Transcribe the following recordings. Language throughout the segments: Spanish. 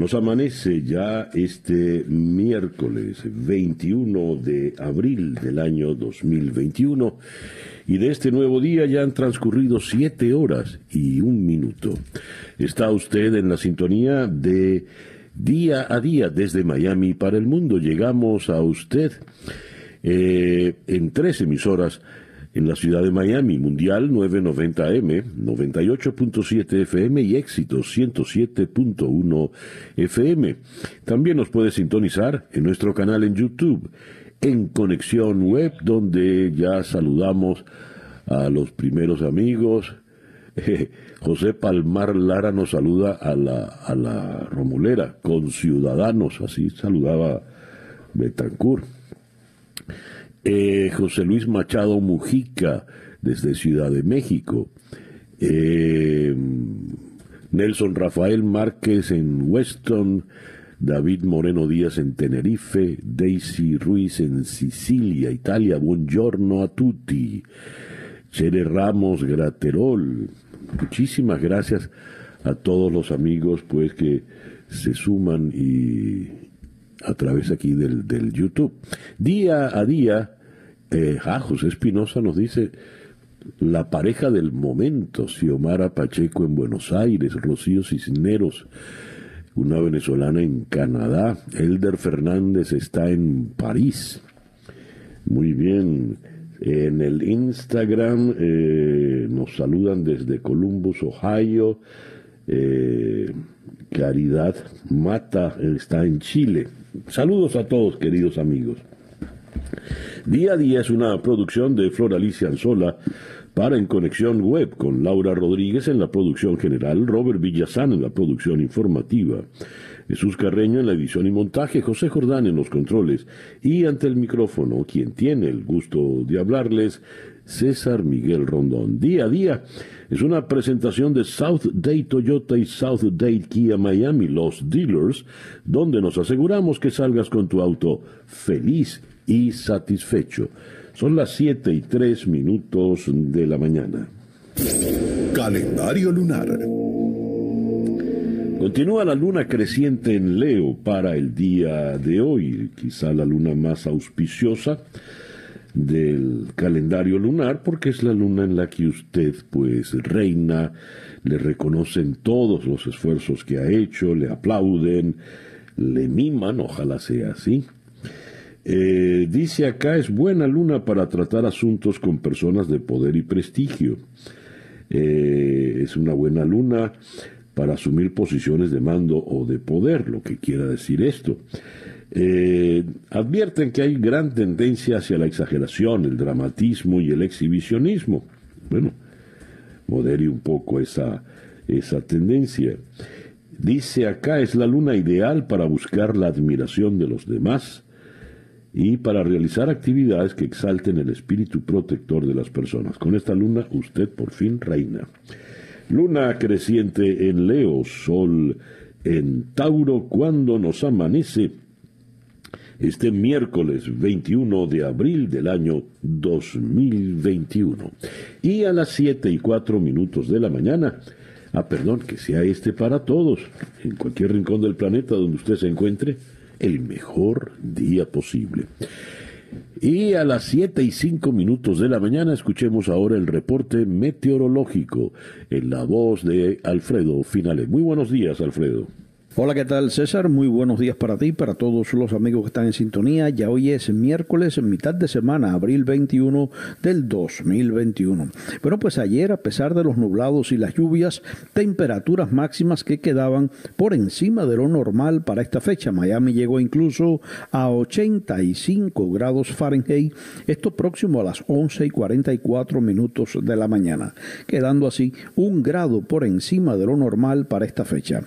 Nos amanece ya este miércoles 21 de abril del año 2021 y de este nuevo día ya han transcurrido siete horas y un minuto. Está usted en la sintonía de día a día desde Miami para el mundo. Llegamos a usted eh, en tres emisoras en la ciudad de Miami, Mundial 990M, 98.7 FM y Éxito 107.1 FM. También nos puede sintonizar en nuestro canal en YouTube, en Conexión Web, donde ya saludamos a los primeros amigos. José Palmar Lara nos saluda a la, a la Romulera, con ciudadanos, así saludaba Betancourt. Eh, José Luis Machado Mujica, desde Ciudad de México. Eh, Nelson Rafael Márquez en Weston. David Moreno Díaz en Tenerife, Daisy Ruiz en Sicilia, Italia, buongiorno a tutti. Chere Ramos Graterol, muchísimas gracias a todos los amigos pues que se suman y a través aquí del, del YouTube. Día a día, eh, José Espinosa nos dice, la pareja del momento, Xiomara Pacheco en Buenos Aires, Rocío Cisneros, una venezolana en Canadá, Elder Fernández está en París. Muy bien. En el Instagram eh, nos saludan desde Columbus, Ohio. Eh, Caridad Mata está en Chile. Saludos a todos, queridos amigos. Día a día es una producción de Flor Alicia Anzola para En Conexión Web con Laura Rodríguez en la producción general, Robert Villazán en la producción informativa, Jesús Carreño en la edición y montaje, José Jordán en los controles y ante el micrófono, quien tiene el gusto de hablarles, César Miguel Rondón. Día a día es una presentación de South Day Toyota y South Day Kia Miami, los dealers, donde nos aseguramos que salgas con tu auto feliz y satisfecho. Son las 7 y 3 minutos de la mañana. Calendario lunar. Continúa la luna creciente en Leo para el día de hoy, quizá la luna más auspiciosa del calendario lunar porque es la luna en la que usted pues reina, le reconocen todos los esfuerzos que ha hecho, le aplauden, le miman, ojalá sea así. Eh, dice acá es buena luna para tratar asuntos con personas de poder y prestigio. Eh, es una buena luna para asumir posiciones de mando o de poder, lo que quiera decir esto. Eh, advierten que hay gran tendencia hacia la exageración, el dramatismo y el exhibicionismo. Bueno, modere un poco esa, esa tendencia. Dice acá es la luna ideal para buscar la admiración de los demás y para realizar actividades que exalten el espíritu protector de las personas. Con esta luna usted por fin reina. Luna creciente en Leo, Sol en Tauro cuando nos amanece este miércoles 21 de abril del año 2021. Y a las 7 y 4 minutos de la mañana, ah, perdón, que sea este para todos, en cualquier rincón del planeta donde usted se encuentre, el mejor día posible. Y a las 7 y 5 minutos de la mañana escuchemos ahora el reporte meteorológico en la voz de Alfredo Finales. Muy buenos días, Alfredo. Hola, ¿qué tal César? Muy buenos días para ti para todos los amigos que están en sintonía. Ya hoy es miércoles, mitad de semana, abril 21 del 2021. Bueno, pues ayer, a pesar de los nublados y las lluvias, temperaturas máximas que quedaban por encima de lo normal para esta fecha. Miami llegó incluso a 85 grados Fahrenheit, esto próximo a las 11 y 44 minutos de la mañana, quedando así un grado por encima de lo normal para esta fecha.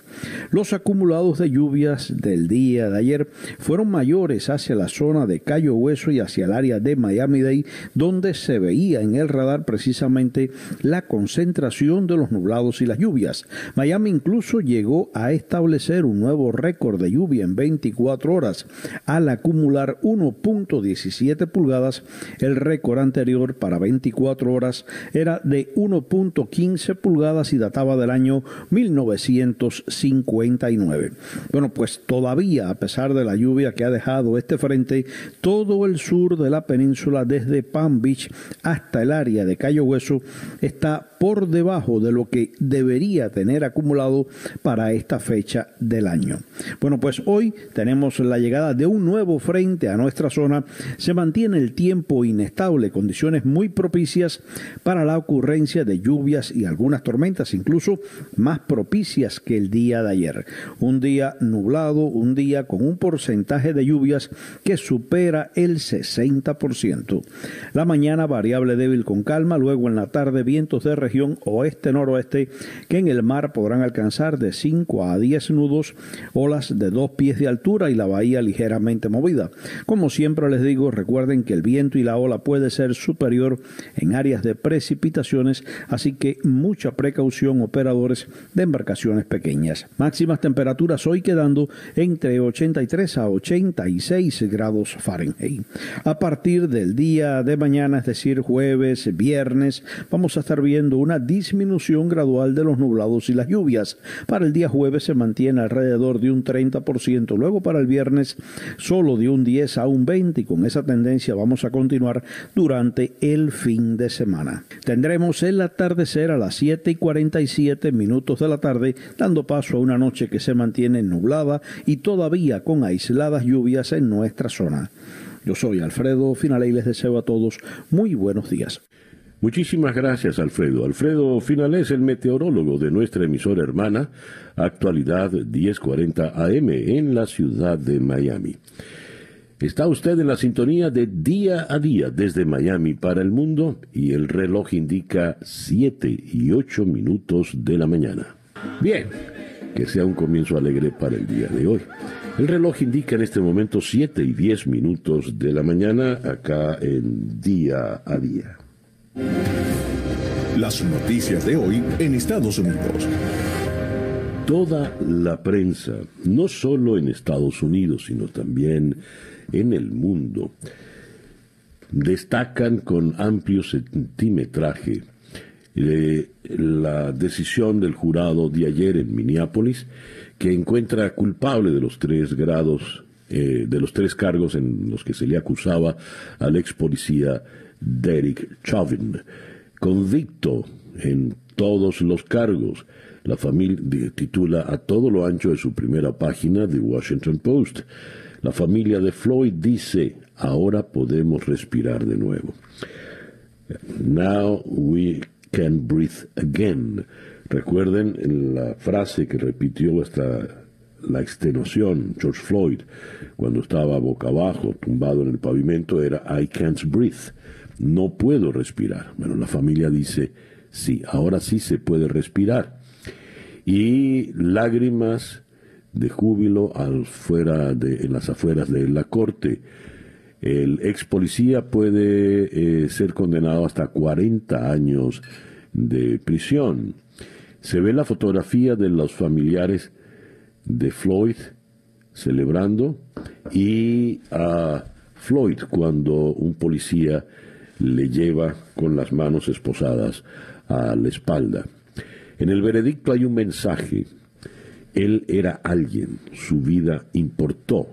Los acumulados acumulados de lluvias del día de ayer fueron mayores hacia la zona de Cayo Hueso y hacia el área de Miami-Dade, donde se veía en el radar precisamente la concentración de los nublados y las lluvias. Miami incluso llegó a establecer un nuevo récord de lluvia en 24 horas al acumular 1.17 pulgadas. El récord anterior para 24 horas era de 1.15 pulgadas y databa del año 1959. Bueno, pues todavía, a pesar de la lluvia que ha dejado este frente, todo el sur de la península, desde Palm Beach hasta el área de Cayo Hueso, está por debajo de lo que debería tener acumulado para esta fecha del año. Bueno, pues hoy tenemos la llegada de un nuevo frente a nuestra zona. Se mantiene el tiempo inestable, condiciones muy propicias para la ocurrencia de lluvias y algunas tormentas, incluso más propicias que el día de ayer. Un día nublado, un día con un porcentaje de lluvias que supera el 60%. La mañana variable débil con calma, luego en la tarde vientos de región oeste-noroeste que en el mar podrán alcanzar de 5 a 10 nudos, olas de dos pies de altura y la bahía ligeramente movida. Como siempre les digo, recuerden que el viento y la ola puede ser superior en áreas de precipitaciones, así que mucha precaución operadores de embarcaciones pequeñas. Máximas temperaturas hoy quedando entre 83 a 86 grados Fahrenheit. A partir del día de mañana, es decir, jueves, viernes, vamos a estar viendo una disminución gradual de los nublados y las lluvias. Para el día jueves se mantiene alrededor de un 30%, luego para el viernes solo de un 10 a un 20 y con esa tendencia vamos a continuar durante el fin de semana. Tendremos el atardecer a las 7 y 47 minutos de la tarde, dando paso a una noche que se mantiene nublada y todavía con aisladas lluvias en nuestra zona. Yo soy Alfredo Finale y les deseo a todos muy buenos días. Muchísimas gracias, Alfredo. Alfredo Finale es el meteorólogo de nuestra emisora hermana, actualidad 1040 AM, en la ciudad de Miami. Está usted en la sintonía de día a día desde Miami para el mundo y el reloj indica 7 y 8 minutos de la mañana. Bien, que sea un comienzo alegre para el día de hoy. El reloj indica en este momento 7 y 10 minutos de la mañana acá en día a día. Las noticias de hoy en Estados Unidos. Toda la prensa, no solo en Estados Unidos, sino también en el mundo, destacan con amplio centimetraje eh, la decisión del jurado de ayer en Minneapolis que encuentra culpable de los tres grados, eh, de los tres cargos en los que se le acusaba al ex policía Derek Chauvin, convicto en todos los cargos. La familia titula a todo lo ancho de su primera página The Washington Post. La familia de Floyd dice, ahora podemos respirar de nuevo. Now we can breathe again. Recuerden la frase que repitió hasta la extenuación George Floyd cuando estaba boca abajo, tumbado en el pavimento, era I can't breathe. No puedo respirar. Bueno, la familia dice, sí, ahora sí se puede respirar. Y lágrimas de júbilo al fuera de, en las afueras de la corte. El ex policía puede eh, ser condenado hasta 40 años de prisión. Se ve la fotografía de los familiares de Floyd celebrando y a Floyd cuando un policía le lleva con las manos esposadas a la espalda. En el veredicto hay un mensaje. Él era alguien, su vida importó.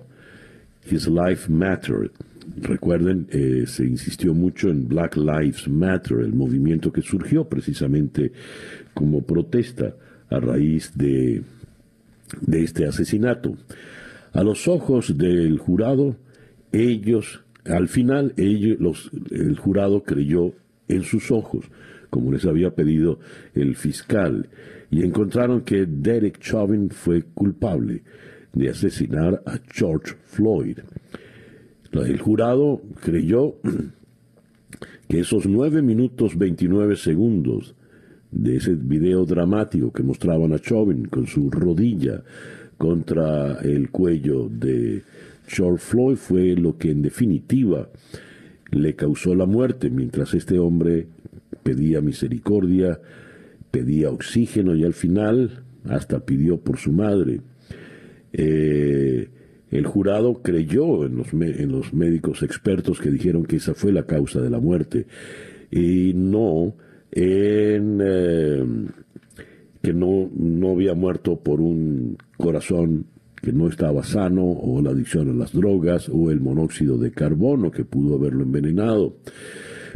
His life mattered. Recuerden, eh, se insistió mucho en Black Lives Matter, el movimiento que surgió precisamente como protesta a raíz de, de este asesinato. A los ojos del jurado, ellos al final ellos, el jurado creyó en sus ojos, como les había pedido el fiscal, y encontraron que Derek Chauvin fue culpable de asesinar a George Floyd. El jurado creyó que esos nueve minutos 29 segundos de ese video dramático que mostraban a Chauvin con su rodilla contra el cuello de George Floyd fue lo que en definitiva le causó la muerte, mientras este hombre pedía misericordia, pedía oxígeno y al final hasta pidió por su madre. Eh, el jurado creyó en los, en los médicos expertos que dijeron que esa fue la causa de la muerte y no en eh, que no, no había muerto por un corazón que no estaba sano o la adicción a las drogas o el monóxido de carbono que pudo haberlo envenenado.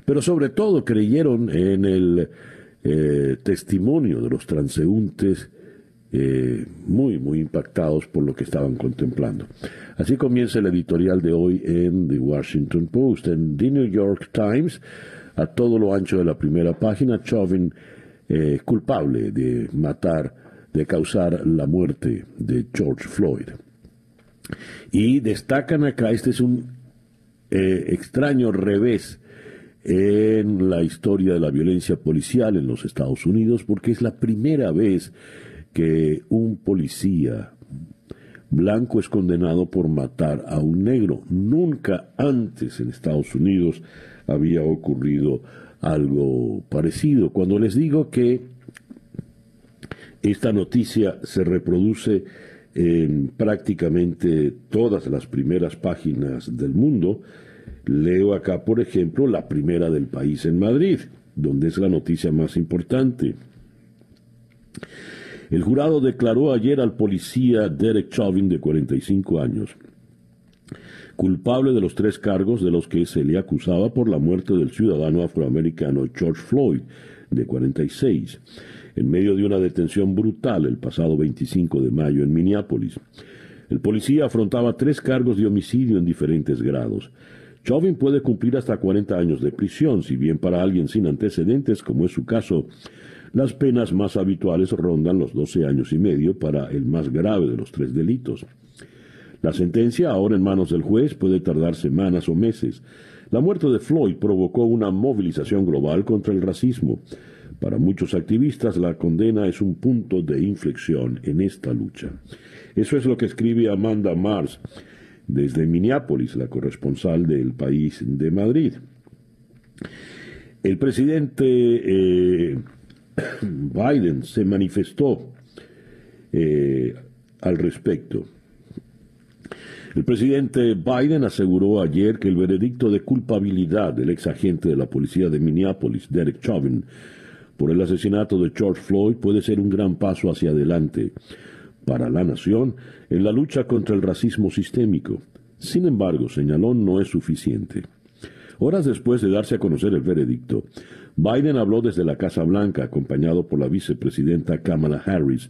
Pero sobre todo creyeron en el eh, testimonio de los transeúntes eh, muy, muy impactados por lo que estaban contemplando. Así comienza el editorial de hoy en The Washington Post. En The New York Times, a todo lo ancho de la primera página, Chauvin eh, culpable de matar, de causar la muerte de George Floyd. Y destacan acá, este es un eh, extraño revés en la historia de la violencia policial en los Estados Unidos, porque es la primera vez que un policía blanco es condenado por matar a un negro. Nunca antes en Estados Unidos había ocurrido algo parecido. Cuando les digo que esta noticia se reproduce en prácticamente todas las primeras páginas del mundo, leo acá, por ejemplo, la primera del país en Madrid, donde es la noticia más importante. El jurado declaró ayer al policía Derek Chauvin, de 45 años, culpable de los tres cargos de los que se le acusaba por la muerte del ciudadano afroamericano George Floyd, de 46, en medio de una detención brutal el pasado 25 de mayo en Minneapolis. El policía afrontaba tres cargos de homicidio en diferentes grados. Chauvin puede cumplir hasta 40 años de prisión, si bien para alguien sin antecedentes, como es su caso, las penas más habituales rondan los 12 años y medio para el más grave de los tres delitos. La sentencia, ahora en manos del juez, puede tardar semanas o meses. La muerte de Floyd provocó una movilización global contra el racismo. Para muchos activistas, la condena es un punto de inflexión en esta lucha. Eso es lo que escribe Amanda Mars desde Minneapolis, la corresponsal del país de Madrid. El presidente eh, Biden se manifestó eh, al respecto. El presidente Biden aseguró ayer que el veredicto de culpabilidad del ex agente de la policía de Minneapolis, Derek Chauvin, por el asesinato de George Floyd puede ser un gran paso hacia adelante para la nación en la lucha contra el racismo sistémico. Sin embargo, señaló, no es suficiente. Horas después de darse a conocer el veredicto, Biden habló desde la Casa Blanca acompañado por la vicepresidenta Kamala Harris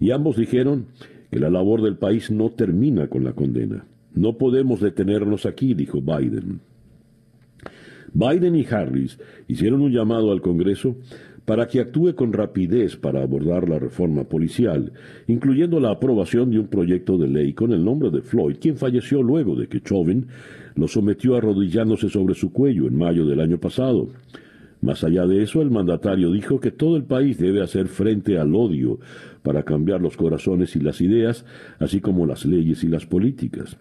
y ambos dijeron que la labor del país no termina con la condena. No podemos detenernos aquí, dijo Biden. Biden y Harris hicieron un llamado al Congreso para que actúe con rapidez para abordar la reforma policial, incluyendo la aprobación de un proyecto de ley con el nombre de Floyd, quien falleció luego de que Chauvin lo sometió arrodillándose sobre su cuello en mayo del año pasado. Más allá de eso, el mandatario dijo que todo el país debe hacer frente al odio para cambiar los corazones y las ideas, así como las leyes y las políticas.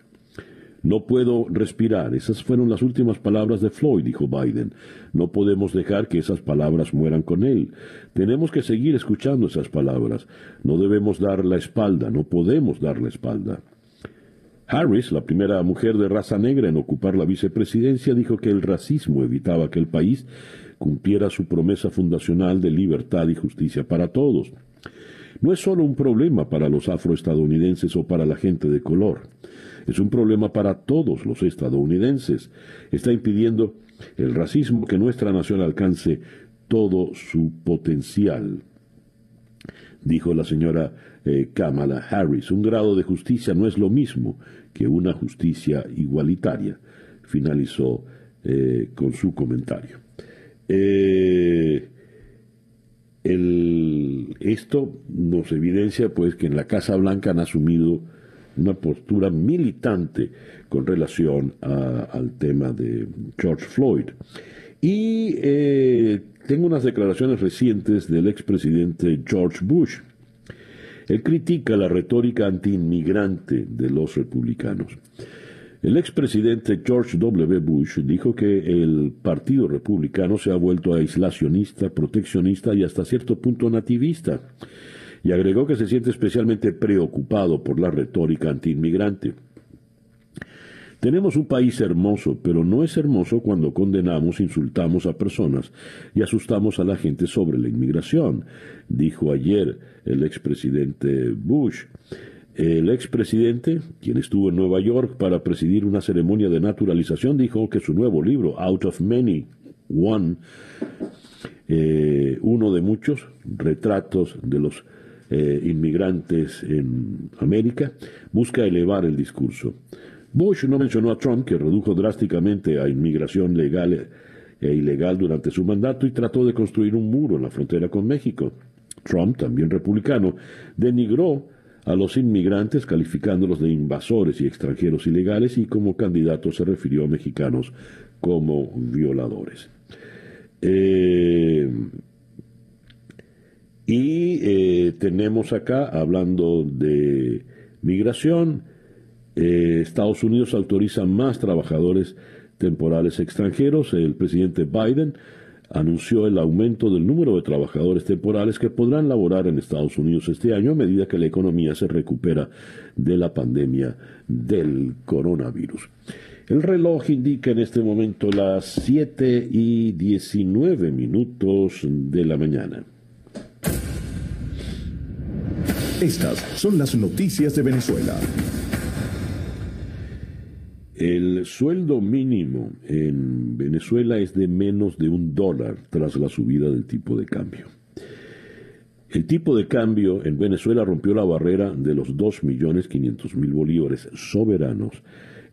No puedo respirar. Esas fueron las últimas palabras de Floyd, dijo Biden. No podemos dejar que esas palabras mueran con él. Tenemos que seguir escuchando esas palabras. No debemos dar la espalda, no podemos dar la espalda. Harris, la primera mujer de raza negra en ocupar la vicepresidencia, dijo que el racismo evitaba que el país cumpliera su promesa fundacional de libertad y justicia para todos. No es solo un problema para los afroestadounidenses o para la gente de color, es un problema para todos los estadounidenses. Está impidiendo el racismo que nuestra nación alcance todo su potencial. Dijo la señora eh, Kamala Harris, un grado de justicia no es lo mismo que una justicia igualitaria. Finalizó eh, con su comentario. Eh, esto nos evidencia pues que en la Casa Blanca han asumido una postura militante con relación al tema de George Floyd. Y eh, tengo unas declaraciones recientes del expresidente George Bush. Él critica la retórica antiinmigrante de los republicanos. El expresidente George W. Bush dijo que el Partido Republicano se ha vuelto aislacionista, proteccionista y hasta cierto punto nativista, y agregó que se siente especialmente preocupado por la retórica antiinmigrante. Tenemos un país hermoso, pero no es hermoso cuando condenamos, insultamos a personas y asustamos a la gente sobre la inmigración, dijo ayer el expresidente Bush. El expresidente, quien estuvo en Nueva York para presidir una ceremonia de naturalización, dijo que su nuevo libro, Out of Many, One, eh, uno de muchos retratos de los eh, inmigrantes en América, busca elevar el discurso. Bush no mencionó a Trump, que redujo drásticamente a inmigración legal e ilegal durante su mandato y trató de construir un muro en la frontera con México. Trump, también republicano, denigró a los inmigrantes calificándolos de invasores y extranjeros ilegales y como candidato se refirió a mexicanos como violadores. Eh, y eh, tenemos acá, hablando de migración, eh, Estados Unidos autoriza más trabajadores temporales extranjeros. El presidente Biden anunció el aumento del número de trabajadores temporales que podrán laborar en Estados Unidos este año a medida que la economía se recupera de la pandemia del coronavirus. El reloj indica en este momento las 7 y 19 minutos de la mañana. Estas son las noticias de Venezuela. El sueldo mínimo en Venezuela es de menos de un dólar tras la subida del tipo de cambio. El tipo de cambio en Venezuela rompió la barrera de los 2.500.000 bolívares soberanos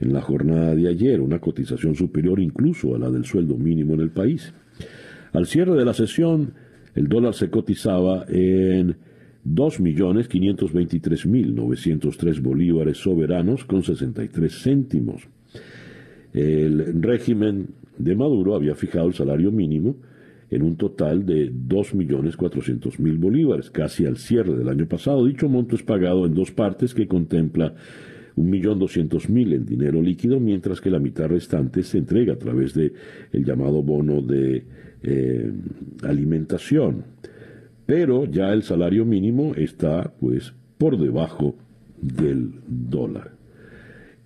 en la jornada de ayer, una cotización superior incluso a la del sueldo mínimo en el país. Al cierre de la sesión, el dólar se cotizaba en 2.523.903 bolívares soberanos con 63 céntimos. El régimen de Maduro había fijado el salario mínimo en un total de 2.400.000 bolívares, casi al cierre del año pasado. Dicho monto es pagado en dos partes que contempla 1.200.000 en dinero líquido, mientras que la mitad restante se entrega a través de el llamado bono de eh, alimentación. Pero ya el salario mínimo está pues por debajo del dólar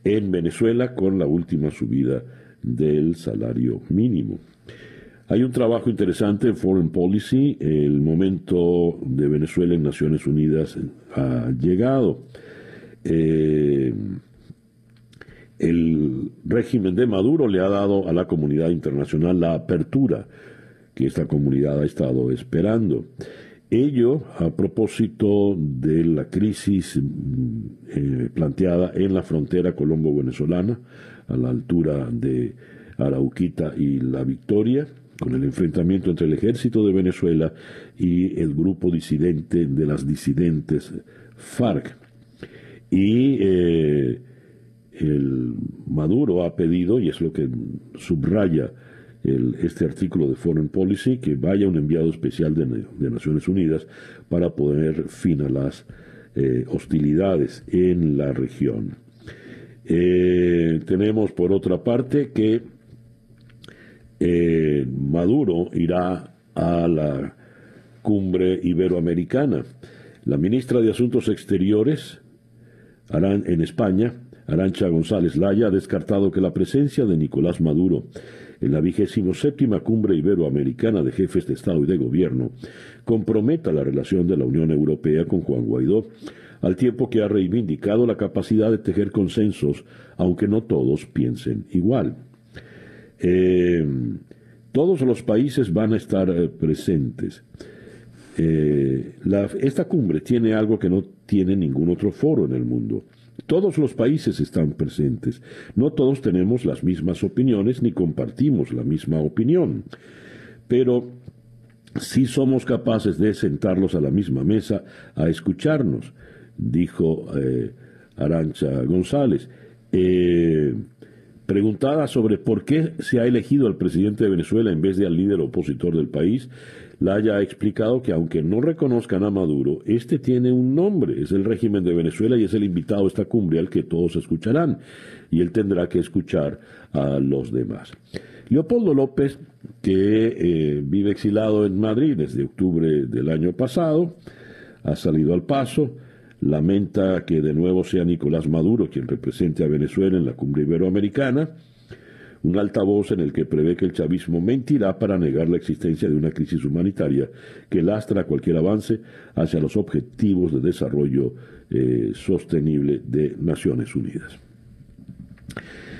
en Venezuela con la última subida del salario mínimo. Hay un trabajo interesante en Foreign Policy. El momento de Venezuela en Naciones Unidas ha llegado. Eh, el régimen de Maduro le ha dado a la comunidad internacional la apertura que esta comunidad ha estado esperando. Ello a propósito de la crisis mm, eh, planteada en la frontera colombo-venezolana, a la altura de Arauquita y La Victoria, con el enfrentamiento entre el ejército de Venezuela y el grupo disidente de las disidentes FARC. Y eh, el Maduro ha pedido, y es lo que subraya este artículo de Foreign Policy, que vaya un enviado especial de, Naciones Unidas para poner fin a las eh, hostilidades en la región. Eh, tenemos por otra parte que eh, Maduro irá a la cumbre iberoamericana. La ministra de Asuntos Exteriores en España, Arancha González Laya, ha descartado que la presencia de Nicolás Maduro en la vigésimo séptima cumbre iberoamericana de jefes de Estado y de Gobierno comprometa la relación de la Unión Europea con Juan Guaidó, al tiempo que ha reivindicado la capacidad de tejer consensos, aunque no todos piensen igual. Eh, todos los países van a estar eh, presentes. Eh, esta cumbre tiene algo que no tiene ningún otro foro en el mundo. Todos los países están presentes. No todos tenemos las mismas opiniones ni compartimos la misma opinión. Pero sí somos capaces de sentarlos a la misma mesa a escucharnos, dijo eh, Arancha González. Eh, preguntada sobre por qué se ha elegido al presidente de Venezuela en vez de al líder opositor del país, la haya explicado que aunque no reconozcan a Maduro, este tiene un nombre, es el régimen de Venezuela y es el invitado a esta cumbre al que todos escucharán. Y él tendrá que escuchar a los demás. Leopoldo López, que eh, vive exilado en Madrid desde octubre del año pasado, ha salido al paso, lamenta que de nuevo sea Nicolás Maduro quien represente a Venezuela en la cumbre iberoamericana, un altavoz en el que prevé que el chavismo mentirá para negar la existencia de una crisis humanitaria que lastra cualquier avance hacia los objetivos de desarrollo eh, sostenible de Naciones Unidas.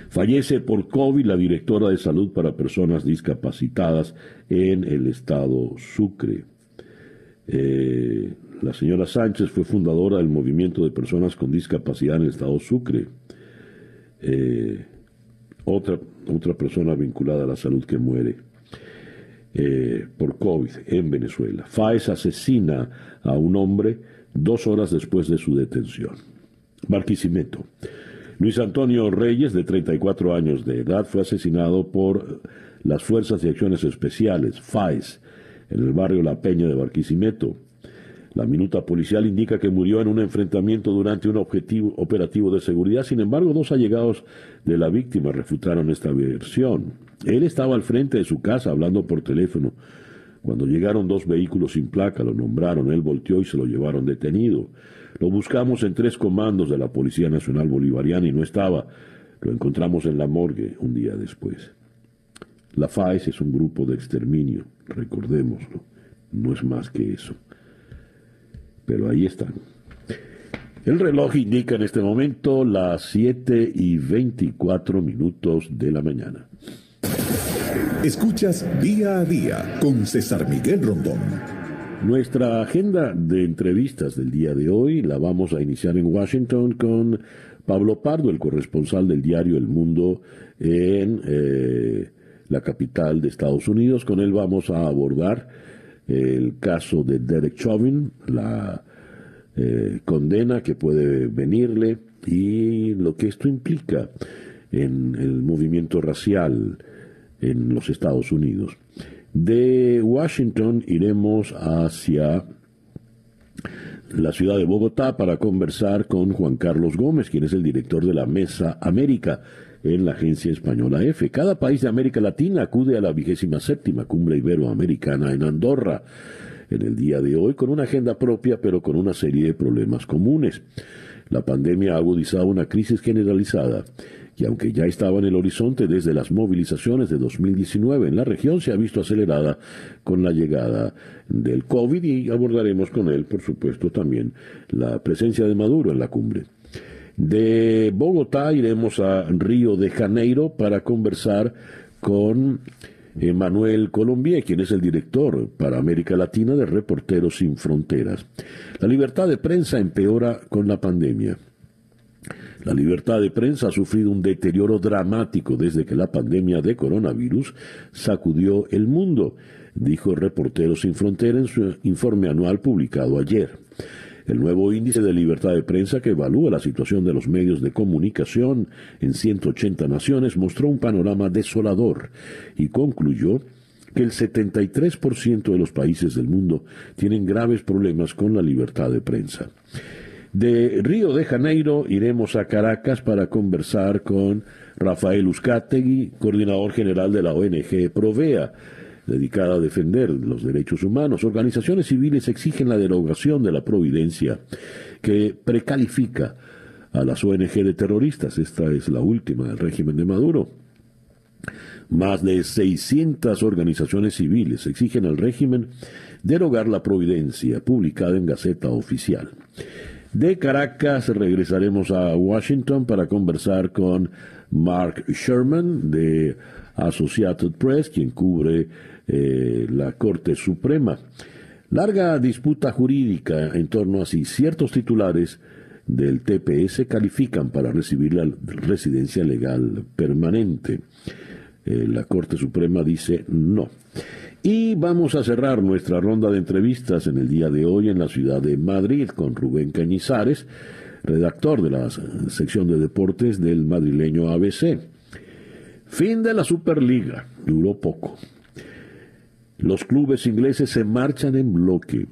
Fallece por COVID la directora de salud para personas discapacitadas en el estado Sucre. Eh, la señora Sánchez fue fundadora del movimiento de personas con discapacidad en el estado Sucre. Eh, otra, otra persona vinculada a la salud que muere eh, por COVID en Venezuela. FAES asesina a un hombre dos horas después de su detención. Barquisimeto. Luis Antonio Reyes, de 34 años de edad, fue asesinado por las Fuerzas de Acciones Especiales, FAES, en el barrio La Peña de Barquisimeto. La minuta policial indica que murió en un enfrentamiento durante un objetivo, operativo de seguridad. Sin embargo, dos allegados de la víctima refutaron esta versión. Él estaba al frente de su casa hablando por teléfono. Cuando llegaron dos vehículos sin placa, lo nombraron, él volteó y se lo llevaron detenido. Lo buscamos en tres comandos de la Policía Nacional Bolivariana y no estaba. Lo encontramos en la morgue un día después. La FAES es un grupo de exterminio, recordémoslo. No es más que eso pero ahí están. El reloj indica en este momento las 7 y 24 minutos de la mañana. Escuchas día a día con César Miguel Rondón. Nuestra agenda de entrevistas del día de hoy la vamos a iniciar en Washington con Pablo Pardo, el corresponsal del diario El Mundo en eh, la capital de Estados Unidos. Con él vamos a abordar el caso de Derek Chauvin, la eh, condena que puede venirle y lo que esto implica en el movimiento racial en los Estados Unidos. De Washington iremos hacia la ciudad de Bogotá para conversar con Juan Carlos Gómez, quien es el director de la Mesa América en la agencia española EFE. Cada país de América Latina acude a la vigésima séptima cumbre iberoamericana en Andorra en el día de hoy con una agenda propia pero con una serie de problemas comunes. La pandemia ha agudizado una crisis generalizada y aunque ya estaba en el horizonte desde las movilizaciones de 2019 en la región, se ha visto acelerada con la llegada del COVID y abordaremos con él, por supuesto, también la presencia de Maduro en la cumbre. De Bogotá iremos a Río de Janeiro para conversar con Manuel Colombier, quien es el director para América Latina de Reporteros Sin Fronteras. La libertad de prensa empeora con la pandemia. La libertad de prensa ha sufrido un deterioro dramático desde que la pandemia de coronavirus sacudió el mundo, dijo Reporteros Sin Fronteras en su informe anual publicado ayer. El nuevo índice de libertad de prensa que evalúa la situación de los medios de comunicación en 180 naciones mostró un panorama desolador y concluyó que el 73% de los países del mundo tienen graves problemas con la libertad de prensa. De Río de Janeiro iremos a Caracas para conversar con Rafael Uzcategui, coordinador general de la ONG Provea dedicada a defender los derechos humanos. Organizaciones civiles exigen la derogación de la providencia que precalifica a las ONG de terroristas. Esta es la última del régimen de Maduro. Más de 600 organizaciones civiles exigen al régimen derogar la providencia publicada en Gaceta Oficial. De Caracas regresaremos a Washington para conversar con Mark Sherman de Associated Press, quien cubre eh, la Corte Suprema. Larga disputa jurídica en torno a si ciertos titulares del TPS califican para recibir la residencia legal permanente. Eh, la Corte Suprema dice no. Y vamos a cerrar nuestra ronda de entrevistas en el día de hoy en la ciudad de Madrid con Rubén Cañizares, redactor de la sección de deportes del madrileño ABC. Fin de la Superliga, duró poco. Los clubes ingleses se marchan en bloque.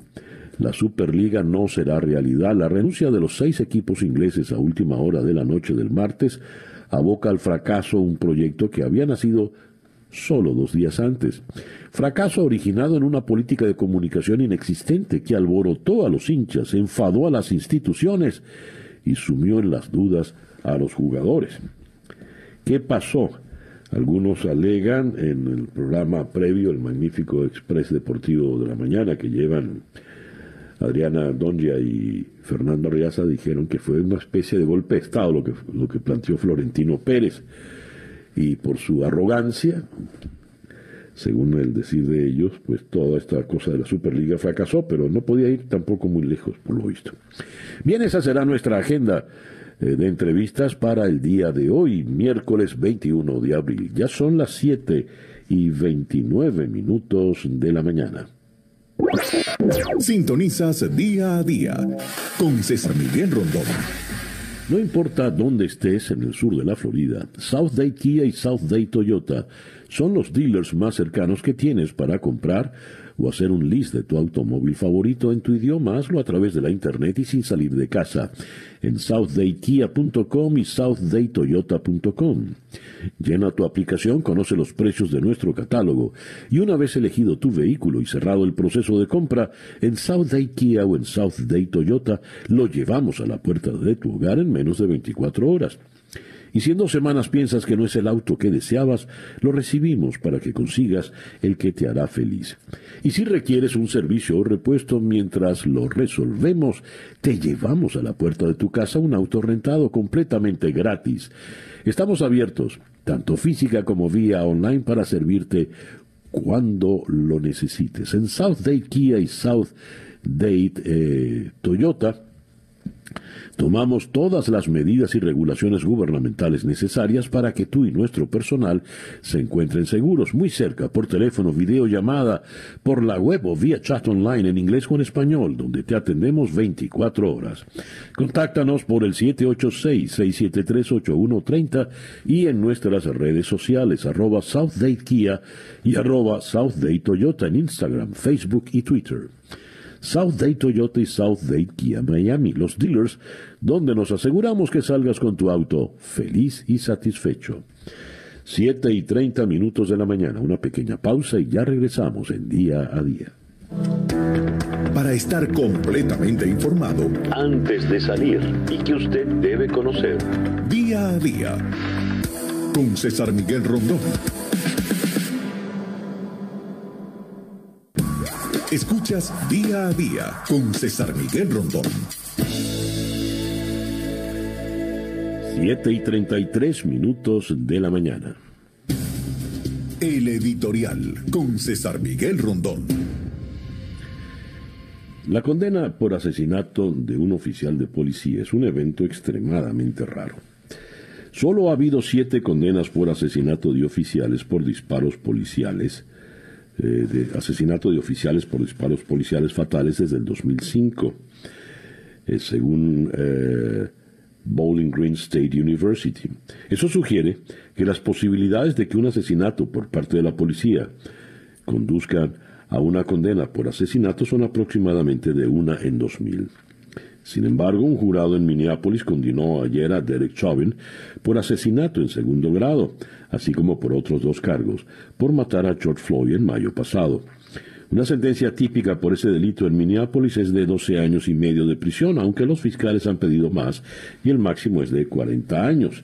La Superliga no será realidad. La renuncia de los seis equipos ingleses a última hora de la noche del martes aboca al fracaso un proyecto que había nacido solo dos días antes. Fracaso originado en una política de comunicación inexistente que alborotó a los hinchas, enfadó a las instituciones y sumió en las dudas a los jugadores. ¿Qué pasó? Algunos alegan en el programa previo, el magnífico Express Deportivo de la Mañana que llevan Adriana Donja y Fernando Arriaza, dijeron que fue una especie de golpe de Estado lo que, lo que planteó Florentino Pérez. Y por su arrogancia, según el decir de ellos, pues toda esta cosa de la Superliga fracasó, pero no podía ir tampoco muy lejos, por lo visto. Bien, esa será nuestra agenda de entrevistas para el día de hoy, miércoles 21 de abril. Ya son las 7 y 29 minutos de la mañana. Sintonizas día a día con César Miguel Rondón. No importa dónde estés en el sur de la Florida, South Day Kia y South Day Toyota son los dealers más cercanos que tienes para comprar o hacer un list de tu automóvil favorito en tu idioma, hazlo a través de la internet y sin salir de casa, en southdaykia.com y southdaytoyota.com. Llena tu aplicación, conoce los precios de nuestro catálogo y una vez elegido tu vehículo y cerrado el proceso de compra, en South Day Kia o en South Day Toyota lo llevamos a la puerta de tu hogar en menos de 24 horas. Y si en dos semanas piensas que no es el auto que deseabas, lo recibimos para que consigas el que te hará feliz. Y si requieres un servicio o repuesto mientras lo resolvemos, te llevamos a la puerta de tu casa un auto rentado completamente gratis. Estamos abiertos, tanto física como vía online, para servirte cuando lo necesites. En South Date Kia y South Date eh, Toyota, Tomamos todas las medidas y regulaciones gubernamentales necesarias para que tú y nuestro personal se encuentren seguros, muy cerca, por teléfono, videollamada, por la web o vía chat online en inglés o en español, donde te atendemos 24 horas. Contáctanos por el 786-673-8130 y en nuestras redes sociales, arroba Kia y arroba Toyota en Instagram, Facebook y Twitter. South Day Toyota y South Day Kia Miami, los dealers donde nos aseguramos que salgas con tu auto feliz y satisfecho. 7 y 30 minutos de la mañana, una pequeña pausa y ya regresamos en día a día. Para estar completamente informado, antes de salir y que usted debe conocer, día a día, con César Miguel Rondón. Escuchas día a día con César Miguel Rondón. 7 y 33 minutos de la mañana. El editorial con César Miguel Rondón. La condena por asesinato de un oficial de policía es un evento extremadamente raro. Solo ha habido siete condenas por asesinato de oficiales por disparos policiales eh, de asesinato de oficiales por disparos policiales fatales desde el 2005, eh, según eh, Bowling Green State University. Eso sugiere que las posibilidades de que un asesinato por parte de la policía conduzcan a una condena por asesinato son aproximadamente de una en dos mil. Sin embargo, un jurado en Minneapolis condenó ayer a Derek Chauvin por asesinato en segundo grado, así como por otros dos cargos, por matar a George Floyd en mayo pasado. Una sentencia típica por ese delito en Minneapolis es de 12 años y medio de prisión, aunque los fiscales han pedido más y el máximo es de 40 años.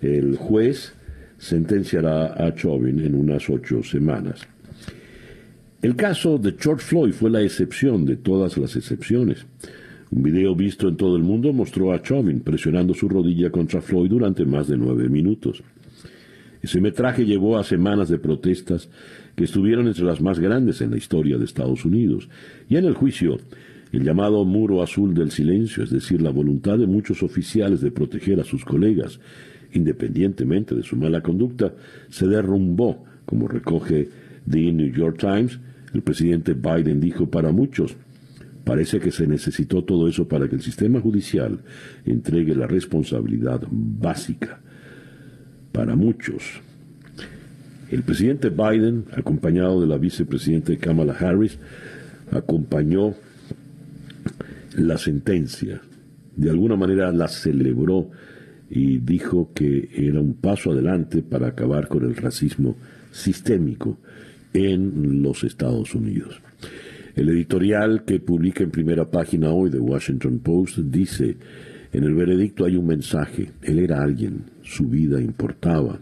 El juez sentenciará a Chauvin en unas ocho semanas. El caso de George Floyd fue la excepción de todas las excepciones. Un video visto en todo el mundo mostró a Chauvin presionando su rodilla contra Floyd durante más de nueve minutos. Ese metraje llevó a semanas de protestas que estuvieron entre las más grandes en la historia de Estados Unidos. Y en el juicio, el llamado muro azul del silencio, es decir, la voluntad de muchos oficiales de proteger a sus colegas, independientemente de su mala conducta, se derrumbó, como recoge The New York Times. El presidente Biden dijo para muchos, Parece que se necesitó todo eso para que el sistema judicial entregue la responsabilidad básica para muchos. El presidente Biden, acompañado de la vicepresidenta Kamala Harris, acompañó la sentencia. De alguna manera la celebró y dijo que era un paso adelante para acabar con el racismo sistémico en los Estados Unidos. El editorial que publica en primera página hoy de Washington Post dice, en el veredicto hay un mensaje, él era alguien, su vida importaba.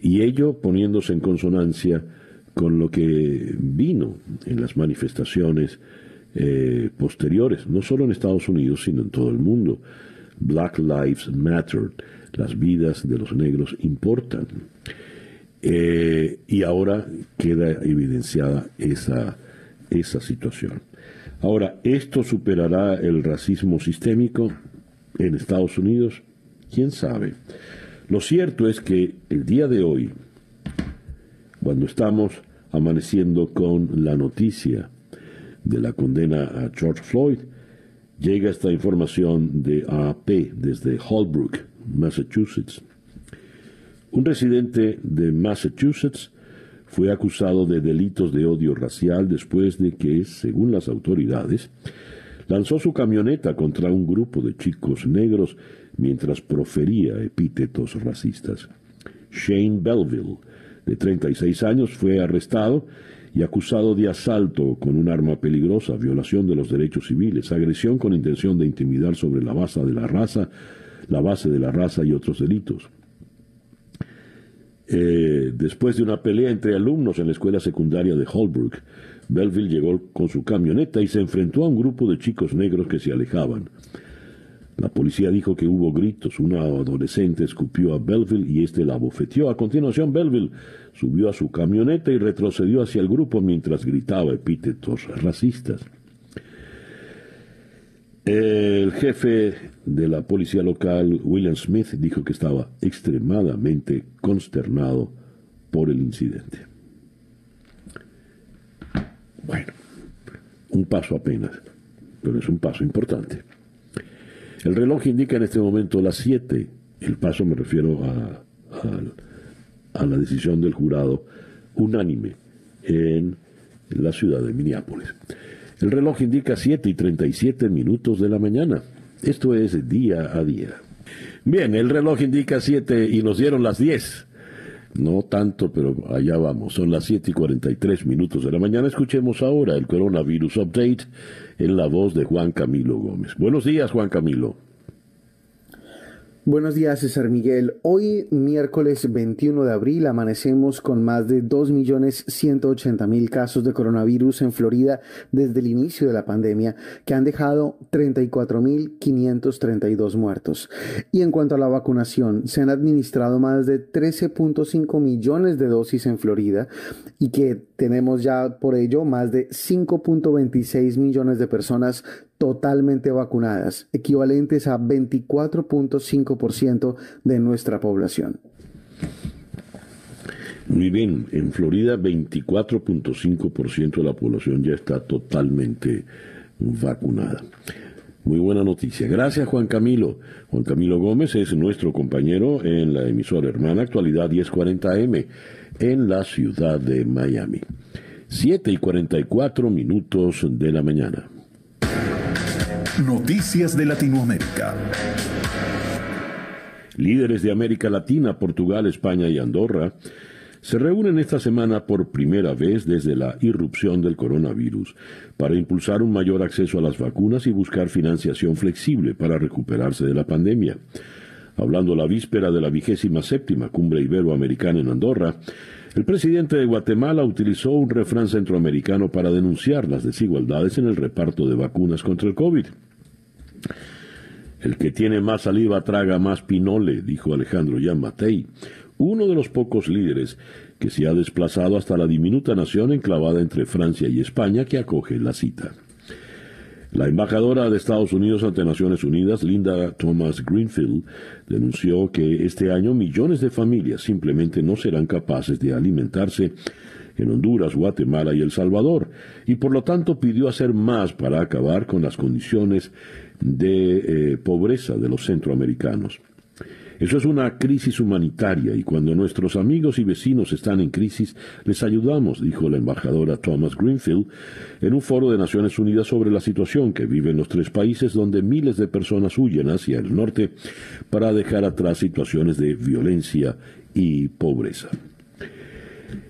Y ello poniéndose en consonancia con lo que vino en las manifestaciones eh, posteriores, no solo en Estados Unidos, sino en todo el mundo. Black Lives Matter, las vidas de los negros importan. Eh, y ahora queda evidenciada esa, esa situación. Ahora, ¿esto superará el racismo sistémico en Estados Unidos? ¿Quién sabe? Lo cierto es que el día de hoy, cuando estamos amaneciendo con la noticia de la condena a George Floyd, llega esta información de AP desde Holbrook, Massachusetts. Un residente de Massachusetts fue acusado de delitos de odio racial después de que, según las autoridades, lanzó su camioneta contra un grupo de chicos negros mientras profería epítetos racistas. Shane Belville, de 36 años, fue arrestado y acusado de asalto con un arma peligrosa, violación de los derechos civiles, agresión con intención de intimidar sobre la base de la raza, la base de la raza y otros delitos. Eh, después de una pelea entre alumnos en la escuela secundaria de Holbrook, Belville llegó con su camioneta y se enfrentó a un grupo de chicos negros que se alejaban. La policía dijo que hubo gritos, una adolescente escupió a Belville y este la bofeteó. A continuación, Belville subió a su camioneta y retrocedió hacia el grupo mientras gritaba epítetos racistas. El jefe de la policía local, William Smith, dijo que estaba extremadamente consternado por el incidente. Bueno, un paso apenas, pero es un paso importante. El reloj indica en este momento las 7. El paso me refiero a, a, a la decisión del jurado unánime en la ciudad de Minneapolis. El reloj indica 7 y 37 minutos de la mañana. Esto es día a día. Bien, el reloj indica 7 y nos dieron las 10. No tanto, pero allá vamos. Son las 7 y 43 minutos de la mañana. Escuchemos ahora el coronavirus update en la voz de Juan Camilo Gómez. Buenos días, Juan Camilo. Buenos días, César Miguel. Hoy, miércoles 21 de abril, amanecemos con más de 2.180.000 casos de coronavirus en Florida desde el inicio de la pandemia, que han dejado 34.532 muertos. Y en cuanto a la vacunación, se han administrado más de 13.5 millones de dosis en Florida y que tenemos ya por ello más de 5.26 millones de personas totalmente vacunadas, equivalentes a 24.5% de nuestra población. Muy bien, en Florida 24.5% de la población ya está totalmente vacunada. Muy buena noticia. Gracias Juan Camilo. Juan Camilo Gómez es nuestro compañero en la emisora hermana Actualidad 1040M en la ciudad de Miami. 7 y 44 minutos de la mañana. Noticias de Latinoamérica. Líderes de América Latina, Portugal, España y Andorra se reúnen esta semana por primera vez desde la irrupción del coronavirus para impulsar un mayor acceso a las vacunas y buscar financiación flexible para recuperarse de la pandemia. Hablando la víspera de la vigésima séptima cumbre iberoamericana en Andorra, el presidente de Guatemala utilizó un refrán centroamericano para denunciar las desigualdades en el reparto de vacunas contra el COVID. El que tiene más saliva traga más pinole, dijo Alejandro Matei, uno de los pocos líderes que se ha desplazado hasta la diminuta nación enclavada entre Francia y España que acoge la cita. La embajadora de Estados Unidos ante Naciones Unidas, Linda Thomas Greenfield, denunció que este año millones de familias simplemente no serán capaces de alimentarse en Honduras, Guatemala y El Salvador, y por lo tanto pidió hacer más para acabar con las condiciones de eh, pobreza de los centroamericanos. Eso es una crisis humanitaria y cuando nuestros amigos y vecinos están en crisis, les ayudamos, dijo la embajadora Thomas Greenfield en un foro de Naciones Unidas sobre la situación que viven los tres países donde miles de personas huyen hacia el norte para dejar atrás situaciones de violencia y pobreza.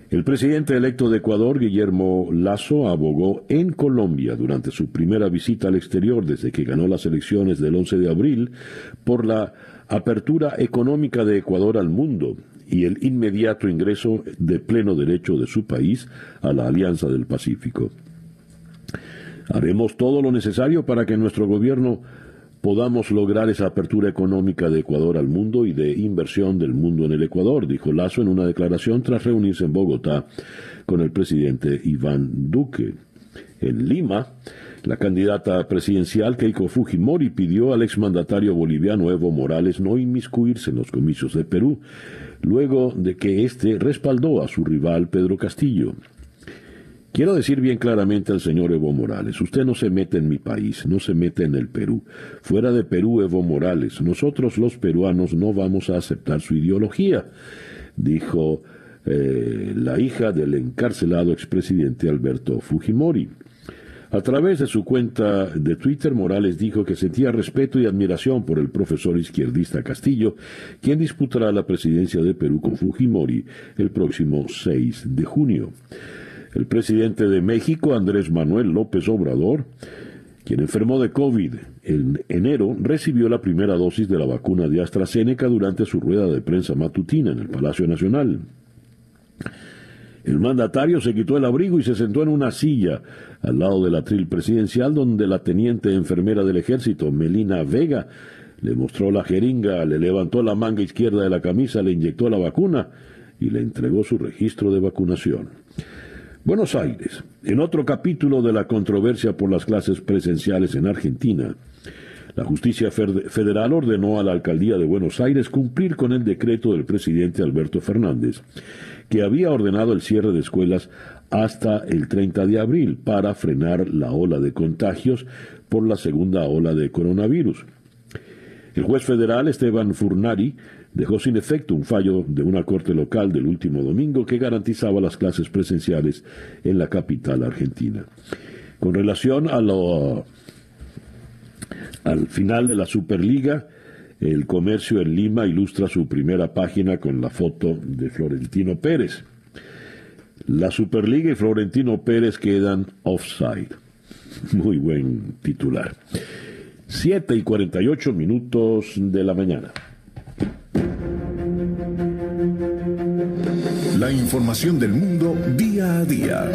El presidente electo de Ecuador, Guillermo Lazo, abogó en Colombia durante su primera visita al exterior desde que ganó las elecciones del 11 de abril por la apertura económica de Ecuador al mundo y el inmediato ingreso de pleno derecho de su país a la Alianza del Pacífico. Haremos todo lo necesario para que nuestro gobierno podamos lograr esa apertura económica de Ecuador al mundo y de inversión del mundo en el Ecuador, dijo Lazo en una declaración tras reunirse en Bogotá con el presidente Iván Duque. En Lima, la candidata presidencial Keiko Fujimori pidió al exmandatario boliviano Evo Morales no inmiscuirse en los comicios de Perú, luego de que éste respaldó a su rival Pedro Castillo. Quiero decir bien claramente al señor Evo Morales, usted no se mete en mi país, no se mete en el Perú. Fuera de Perú, Evo Morales, nosotros los peruanos no vamos a aceptar su ideología, dijo eh, la hija del encarcelado expresidente Alberto Fujimori. A través de su cuenta de Twitter, Morales dijo que sentía respeto y admiración por el profesor izquierdista Castillo, quien disputará la presidencia de Perú con Fujimori el próximo 6 de junio. El presidente de México, Andrés Manuel López Obrador, quien enfermó de COVID en enero, recibió la primera dosis de la vacuna de AstraZeneca durante su rueda de prensa matutina en el Palacio Nacional. El mandatario se quitó el abrigo y se sentó en una silla al lado del atril presidencial donde la teniente enfermera del ejército, Melina Vega, le mostró la jeringa, le levantó la manga izquierda de la camisa, le inyectó la vacuna y le entregó su registro de vacunación. Buenos Aires, en otro capítulo de la controversia por las clases presenciales en Argentina, la justicia federal ordenó a la alcaldía de Buenos Aires cumplir con el decreto del presidente Alberto Fernández, que había ordenado el cierre de escuelas hasta el 30 de abril para frenar la ola de contagios por la segunda ola de coronavirus. El juez federal Esteban Furnari dejó sin efecto un fallo de una corte local del último domingo que garantizaba las clases presenciales en la capital argentina. Con relación a lo, al final de la Superliga, el comercio en Lima ilustra su primera página con la foto de Florentino Pérez. La Superliga y Florentino Pérez quedan offside. Muy buen titular. 7 y 48 minutos de la mañana. La información del mundo día a día.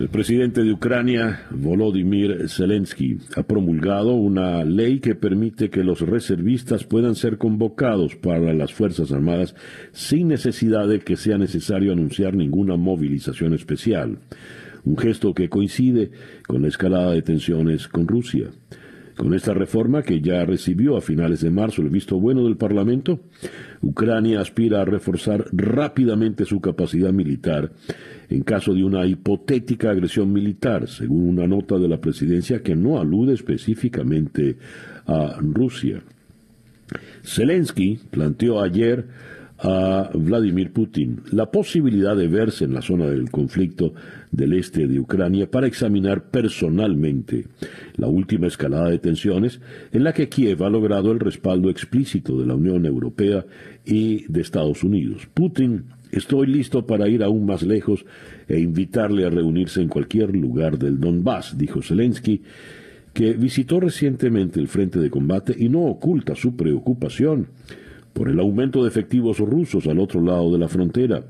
El presidente de Ucrania, Volodymyr Zelensky, ha promulgado una ley que permite que los reservistas puedan ser convocados para las Fuerzas Armadas sin necesidad de que sea necesario anunciar ninguna movilización especial, un gesto que coincide con la escalada de tensiones con Rusia. Con esta reforma, que ya recibió a finales de marzo el visto bueno del Parlamento, Ucrania aspira a reforzar rápidamente su capacidad militar en caso de una hipotética agresión militar, según una nota de la presidencia que no alude específicamente a Rusia. Zelensky planteó ayer a Vladimir Putin la posibilidad de verse en la zona del conflicto del este de Ucrania para examinar personalmente la última escalada de tensiones en la que Kiev ha logrado el respaldo explícito de la Unión Europea y de Estados Unidos. Putin, estoy listo para ir aún más lejos e invitarle a reunirse en cualquier lugar del Donbass, dijo Zelensky, que visitó recientemente el frente de combate y no oculta su preocupación por el aumento de efectivos rusos al otro lado de la frontera.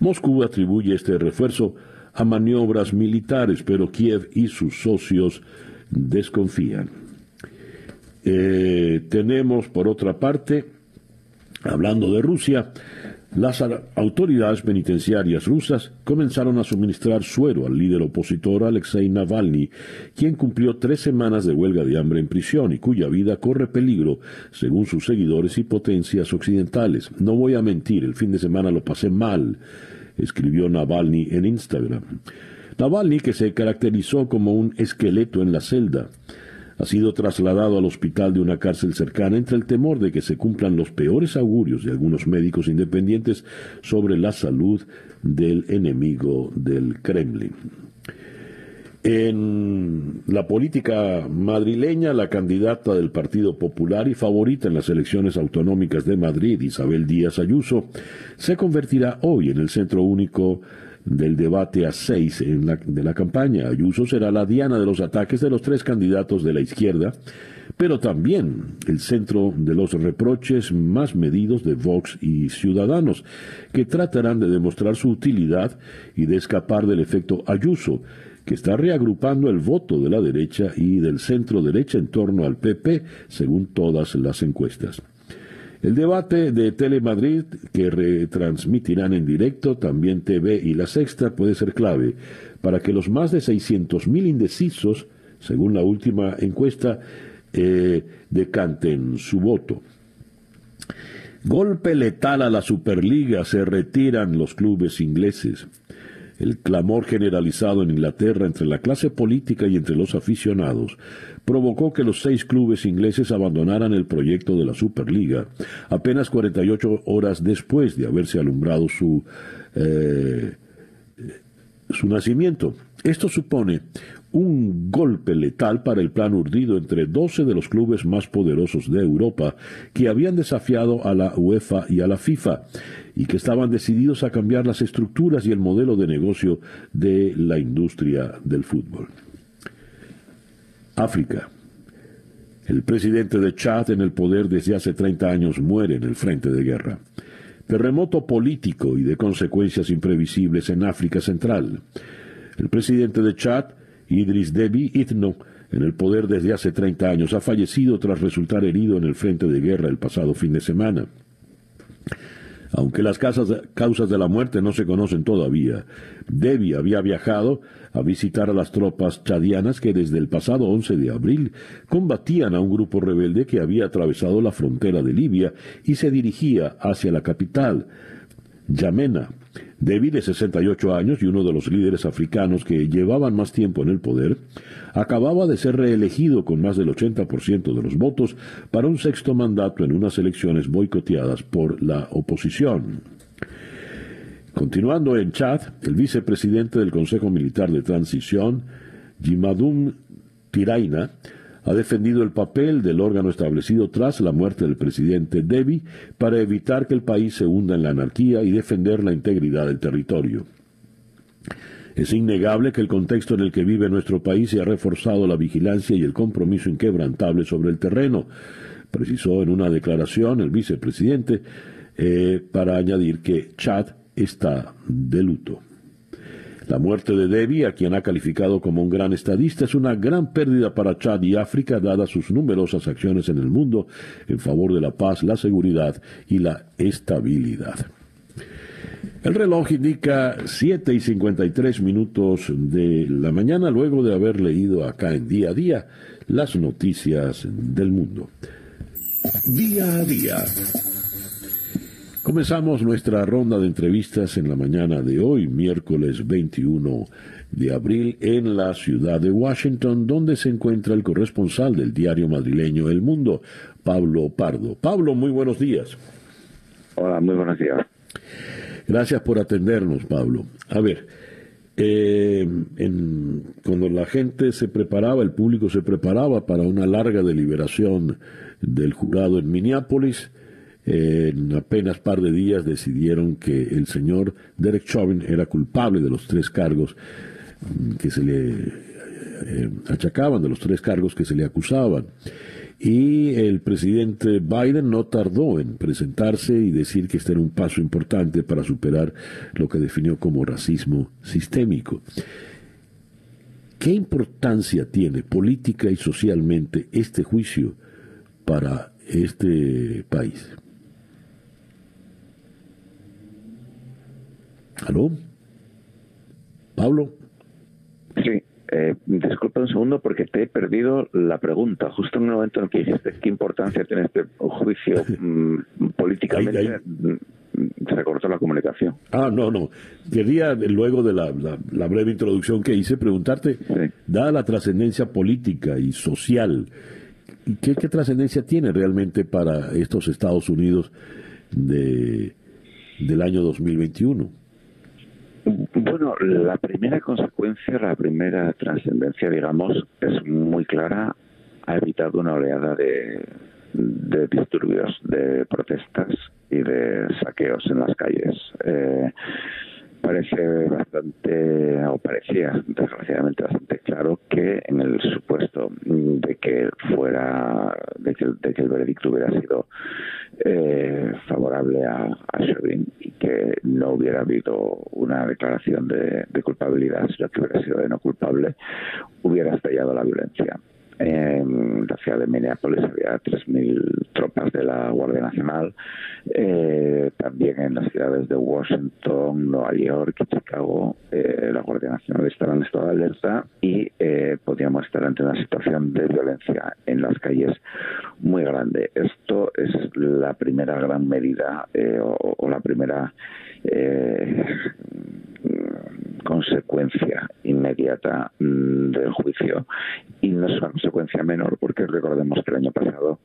Moscú atribuye este refuerzo a maniobras militares, pero Kiev y sus socios desconfían. Eh, tenemos, por otra parte, hablando de Rusia, las autoridades penitenciarias rusas comenzaron a suministrar suero al líder opositor Alexei Navalny, quien cumplió tres semanas de huelga de hambre en prisión y cuya vida corre peligro, según sus seguidores y potencias occidentales. No voy a mentir, el fin de semana lo pasé mal, escribió Navalny en Instagram. Navalny, que se caracterizó como un esqueleto en la celda, ha sido trasladado al hospital de una cárcel cercana entre el temor de que se cumplan los peores augurios de algunos médicos independientes sobre la salud del enemigo del Kremlin. En la política madrileña, la candidata del Partido Popular y favorita en las elecciones autonómicas de Madrid, Isabel Díaz Ayuso, se convertirá hoy en el centro único del debate a seis de la campaña. Ayuso será la diana de los ataques de los tres candidatos de la izquierda, pero también el centro de los reproches más medidos de Vox y Ciudadanos, que tratarán de demostrar su utilidad y de escapar del efecto Ayuso, que está reagrupando el voto de la derecha y del centro derecha en torno al PP, según todas las encuestas. El debate de Telemadrid, que retransmitirán en directo también TV y La Sexta, puede ser clave para que los más de 600.000 indecisos, según la última encuesta, eh, decanten su voto. Golpe letal a la Superliga, se retiran los clubes ingleses. El clamor generalizado en Inglaterra entre la clase política y entre los aficionados provocó que los seis clubes ingleses abandonaran el proyecto de la Superliga apenas 48 horas después de haberse alumbrado su, eh, su nacimiento. Esto supone un golpe letal para el plan urdido entre 12 de los clubes más poderosos de Europa que habían desafiado a la UEFA y a la FIFA y que estaban decididos a cambiar las estructuras y el modelo de negocio de la industria del fútbol. África. El presidente de Chad en el poder desde hace 30 años muere en el frente de guerra. Terremoto político y de consecuencias imprevisibles en África Central. El presidente de Chad Idris Deby Itno, en el poder desde hace 30 años, ha fallecido tras resultar herido en el frente de guerra el pasado fin de semana. Aunque las causas de la muerte no se conocen todavía, Deby había viajado a visitar a las tropas chadianas que desde el pasado 11 de abril combatían a un grupo rebelde que había atravesado la frontera de Libia y se dirigía hacia la capital, Yamena, Debi, de 68 años y uno de los líderes africanos que llevaban más tiempo en el poder, acababa de ser reelegido con más del 80% de los votos para un sexto mandato en unas elecciones boicoteadas por la oposición. Continuando en Chad, el vicepresidente del Consejo Militar de Transición, Jimadum Tiraina, ha defendido el papel del órgano establecido tras la muerte del presidente Deby para evitar que el país se hunda en la anarquía y defender la integridad del territorio. Es innegable que el contexto en el que vive nuestro país se ha reforzado la vigilancia y el compromiso inquebrantable sobre el terreno, precisó en una declaración el vicepresidente, eh, para añadir que Chad está de luto. La muerte de Debbie, a quien ha calificado como un gran estadista, es una gran pérdida para Chad y África, dadas sus numerosas acciones en el mundo en favor de la paz, la seguridad y la estabilidad. El reloj indica 7 y 53 minutos de la mañana luego de haber leído acá en día a día las noticias del mundo. Día a día Comenzamos nuestra ronda de entrevistas en la mañana de hoy, miércoles 21 de abril, en la ciudad de Washington, donde se encuentra el corresponsal del diario madrileño El Mundo, Pablo Pardo. Pablo, muy buenos días. Hola, muy buenos días. Gracias por atendernos, Pablo. A ver, eh, cuando la gente se preparaba, el público se preparaba para una larga deliberación del jurado en Minneapolis, en apenas par de días decidieron que el señor Derek Chauvin era culpable de los tres cargos mm, que se le eh, achacaban, de los tres cargos que se le acusaban. Y el presidente Biden no tardó en presentarse y decir que este era un paso importante para superar lo que definió como racismo sistémico. ¿Qué importancia tiene política y socialmente este juicio para este país? ¿Aló? Pablo. Sí, eh, disculpa un segundo porque te he perdido la pregunta. Justo en el momento en que dijiste qué importancia tiene este juicio mm, políticamente, mm, se cortó la comunicación. Ah, no, no. Quería, luego de la, la, breve introducción que hice, preguntarte, dada la trascendencia política y social, ¿qué, qué trascendencia tiene realmente para estos Estados Unidos de, del año 2021? Bueno, la primera consecuencia, la primera trascendencia, digamos, es muy clara. Ha evitado una oleada de, disturbios, de protestas y de saqueos en las calles. Eh, parece bastante, o parecía desgraciadamente bastante claro que en el supuesto de que fuera, de que, el veredicto hubiera sido eh, favorable a, a y que no hubiera habido una declaración de, de culpabilidad, sino que hubiera sido de no culpable, hubiera estallado la violencia. En la ciudad de Minneapolis había 3.000 tropas de la Guardia Nacional. Eh, también en las ciudades de Washington, Nueva York y Chicago, eh, la Guardia Nacional estaba estado de alerta y eh, podíamos estar ante una situación de violencia en las calles muy grande. Esto es la primera gran medida o, o, la primera consecuencia inmediata mm, del juicio y no es una consecuencia menor porque recordemos que el año pasado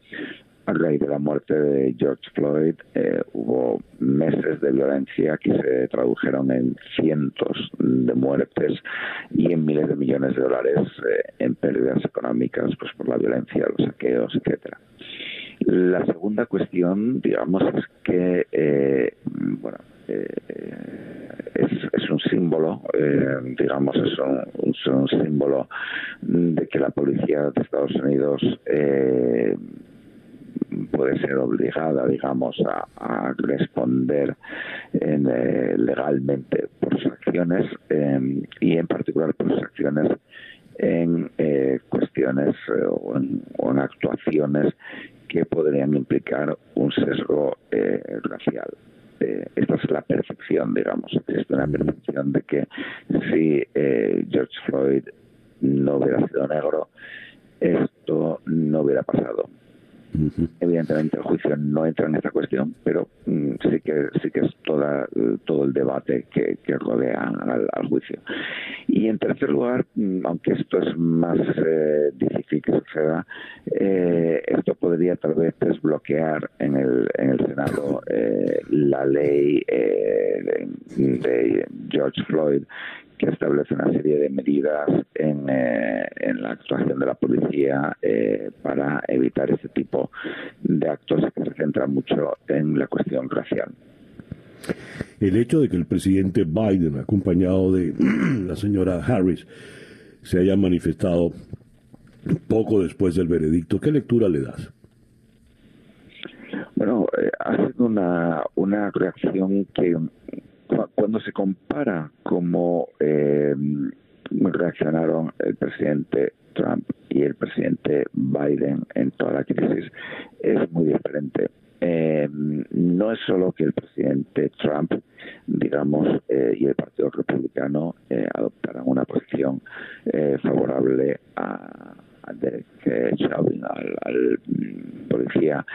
a raíz de la muerte de George Floyd eh, hubo meses de violencia que se tradujeron en cientos de muertes y en miles de millones de dólares eh, en pérdidas económicas pues por la violencia, los saqueos, etcétera. La segunda cuestión, digamos, es que eh, bueno, es, un símbolo, eh, digamos, es un, símbolo de que la policía de Estados Unidos eh, puede ser obligada, digamos, a, responder eh, legalmente por sus acciones y en particular por sus acciones en cuestiones o en, actuaciones que podrían implicar un sesgo racial. Eh, esta es la percepción, digamos, existe una percepción de que si eh, George Floyd no hubiera sido negro, esto no hubiera pasado. Evidentemente el juicio no entra en esta cuestión, pero mm, sí que sí que es toda, todo el debate que, rodea al, juicio. Y en tercer lugar, mm, aunque esto es más eh, difícil que suceda, eh, esto podría tal vez desbloquear en el, en el Senado eh, la ley de George Floyd que establece una serie de medidas en, eh, en la actuación de la policía eh, para evitar ese tipo de actos que se centran mucho en la cuestión racial. El hecho de que el presidente Biden, acompañado de la señora Harris, se haya manifestado poco después del veredicto, ¿qué lectura le das? Bueno, eh, ha sido una, una reacción que cuando se compara cómo eh, reaccionaron el presidente Trump y el presidente Biden en toda la crisis, es muy diferente. Eh, no es solo que el presidente Trump, digamos, eh, y el Partido Republicano adoptaran una posición favorable a, Derek Chauvin, al, mm, policía,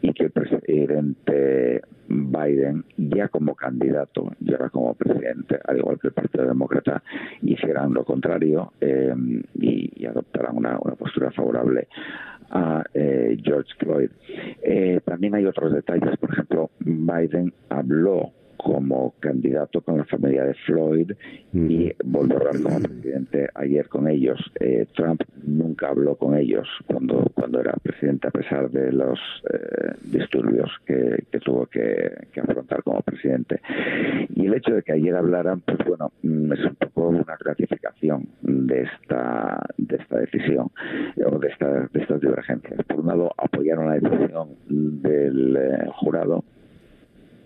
y que el presidente Biden, ya como candidato, ya como presidente, al igual que el Partido Demócrata, hicieran lo contrario eh, y, adoptaran una, postura favorable a eh, George Floyd. Eh, también hay otros detalles, por ejemplo, Biden habló como candidato con la familia de Floyd y volvió a hablar como presidente ayer con ellos. Eh, Trump nunca habló con ellos cuando, cuando era presidente, a pesar de los eh, disturbios que, tuvo que, afrontar como presidente. Y el hecho de que ayer hablaran, pues bueno, mm, es un poco una gratificación de esta, de esta decisión o de, esta, de estas divergencias. Por un lado, apoyaron la decisión del eh, jurado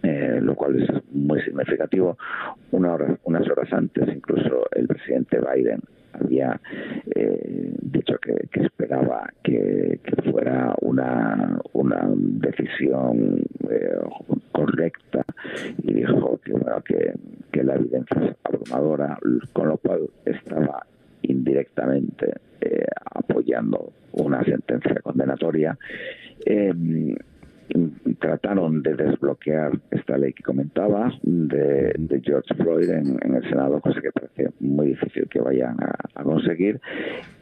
eh, lo cual es muy significativo. Una hora, unas horas antes, incluso el presidente Biden había eh, dicho que, esperaba que, fuera una, una decisión eh, correcta y dijo que, bueno, que, que la evidencia es abrumadora, con lo cual estaba indirectamente apoyando una sentencia condenatoria trataron de desbloquear esta ley que comentaba de, George Floyd en, el Senado, cosa que parece muy difícil que vayan a, conseguir.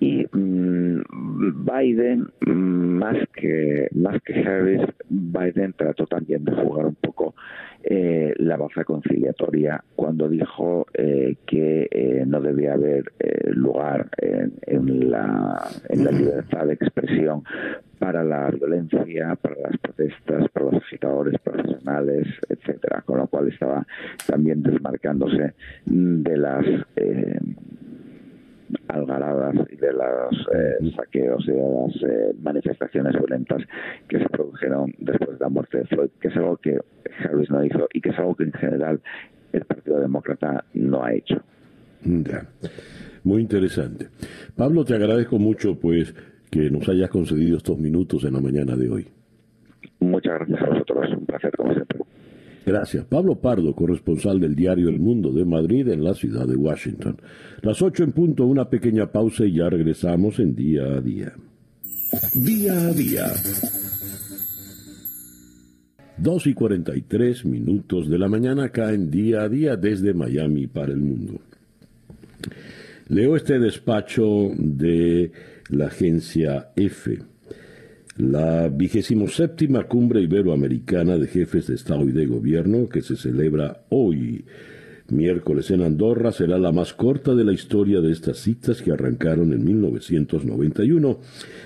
Y mm, Biden, mm, más que, más que Harris, Biden trató también de jugar un poco eh, la baza conciliatoria cuando dijo eh, que eh, no debía haber lugar en, la, en la libertad de expresión para la violencia, para las protestas, para los agitadores profesionales, etcétera, con lo cual estaba también desmarcándose de las algaradas y de los eh, saqueos y de las eh, manifestaciones violentas que se produjeron después de la muerte de Floyd, que es algo que Harris no hizo y que es algo que en general el Partido Demócrata no ha hecho. Muy interesante. Pablo, te agradezco mucho pues que nos hayas concedido estos minutos en la mañana de hoy. Muchas gracias a vosotros, un placer como siempre. Gracias. Pablo Pardo, corresponsal del diario El Mundo de Madrid en la ciudad de Washington. Las ocho en punto, una pequeña pausa y ya regresamos en día a día. Día a día. Dos y cuarenta y tres minutos de la mañana acá en día a día desde Miami para el mundo. Leo este despacho de la agencia F la vigésimo séptima cumbre iberoamericana de jefes de Estado y de Gobierno, que se celebra hoy, miércoles en Andorra, será la más corta de la historia de estas citas que arrancaron en 1991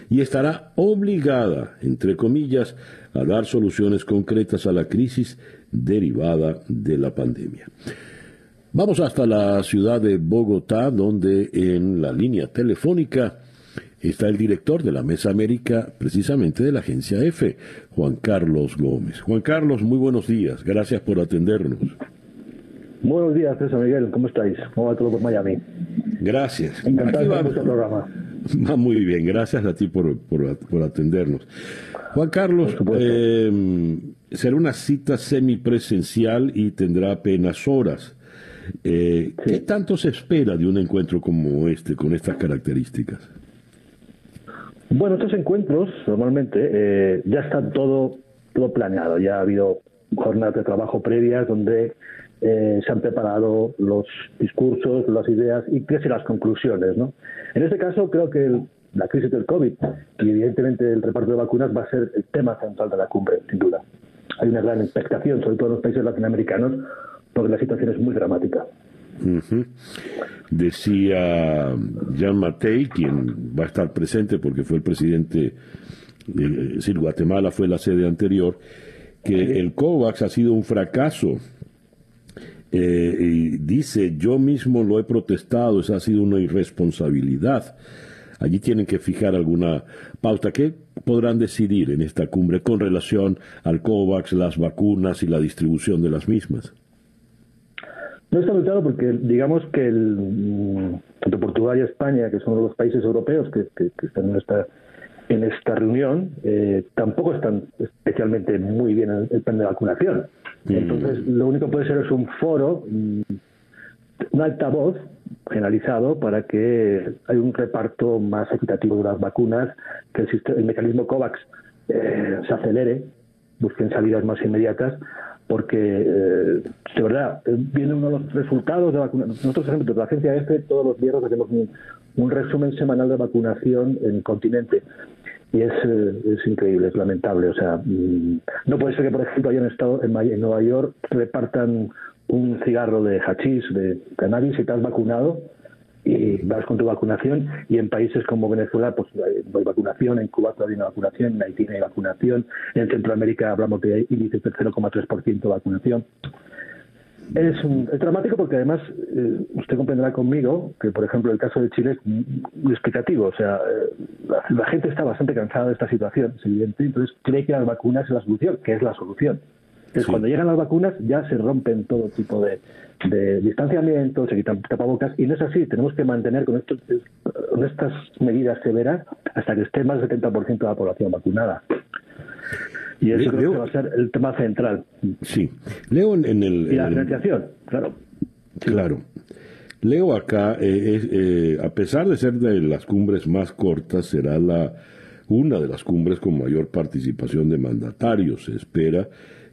y estará obligada, entre comillas, a dar soluciones concretas a la crisis derivada de la pandemia. Vamos hasta la ciudad de Bogotá, donde en la línea telefónica está el director de la Mesa América, precisamente de la agencia F, Juan Carlos Gómez. Juan Carlos, muy buenos días, gracias por atendernos. Buenos días, César Miguel, ¿cómo estáis? ¿Cómo va todo por Miami? Gracias. Encantado de vuestro programa. Va muy bien, gracias a ti por, atendernos. Juan Carlos, eh, será una cita semipresencial y tendrá apenas horas. Eh, ¿Qué tanto se espera de un encuentro como este, con estas características? Bueno, estos encuentros normalmente eh, ya está todo, todo planeado, ya ha habido jornadas de trabajo previas donde eh, se han preparado los discursos, las ideas y serán las conclusiones. ¿no? En este caso creo que la crisis del COVID y evidentemente el reparto de vacunas va a ser el tema central de la cumbre, sin duda. Hay una gran expectación, sobre todo en los países latinoamericanos, porque la situación es muy dramática. Decía Jean Matei, quien va a estar presente porque fue el presidente, de, decir, Guatemala fue la sede anterior, que el COVAX ha sido un fracaso. Eh, dice, yo mismo lo he protestado, esa ha sido una irresponsabilidad. Allí tienen que fijar alguna pauta. ¿Qué podrán decidir en esta cumbre con relación al COVAX, las vacunas y la distribución de las mismas? No está muy claro porque digamos que el, mm, tanto Portugal y España, que son los países europeos que, están en esta en esta reunión, eh, tampoco están especialmente muy bien en el plan de vacunación. Mm. Entonces, lo único que puede ser es un foro, mm, un altavoz generalizado para que haya un reparto más equitativo de las vacunas, que el, el mecanismo COVAX eh, se acelere, busquen salidas más inmediatas porque eh, de verdad, eh, viene uno de los resultados de vacunación. Nosotros, ejemplo, de la agencia EFE, todos los viernes hacemos un, resumen semanal de vacunación en el continente. Y es, eh, es increíble, es lamentable. O sea, mm, no puede ser que, por ejemplo, hayan estado en, en Nueva York, repartan un cigarro de hachís, de cannabis, y te has vacunado, y vas con tu vacunación y en países como Venezuela pues hay vacunación, en Cuba todavía hay vacunación, en Haití hay vacunación, en Centroamérica hablamos de índices del 0,3% de vacunación. Es, es, dramático porque además eh, usted comprenderá conmigo que, por ejemplo, el caso de Chile es muy explicativo. O sea, eh, la, gente está bastante cansada de esta situación, es evidente, entonces cree que las vacunas es la solución, que es la solución. Entonces, cuando llegan las vacunas ya se rompen todo tipo de, de distanciamiento, se quitan tapabocas, y no es así, tenemos que mantener con, estos, con estas medidas severas hasta que esté más del 70% de la población vacunada. Y eso creo que va a ser el tema central. Sí. Leo en, el... Y la financiación, claro. Claro. Leo acá, eh, eh, a pesar de ser de las cumbres más cortas, será la una de las cumbres con mayor participación de mandatarios. Se espera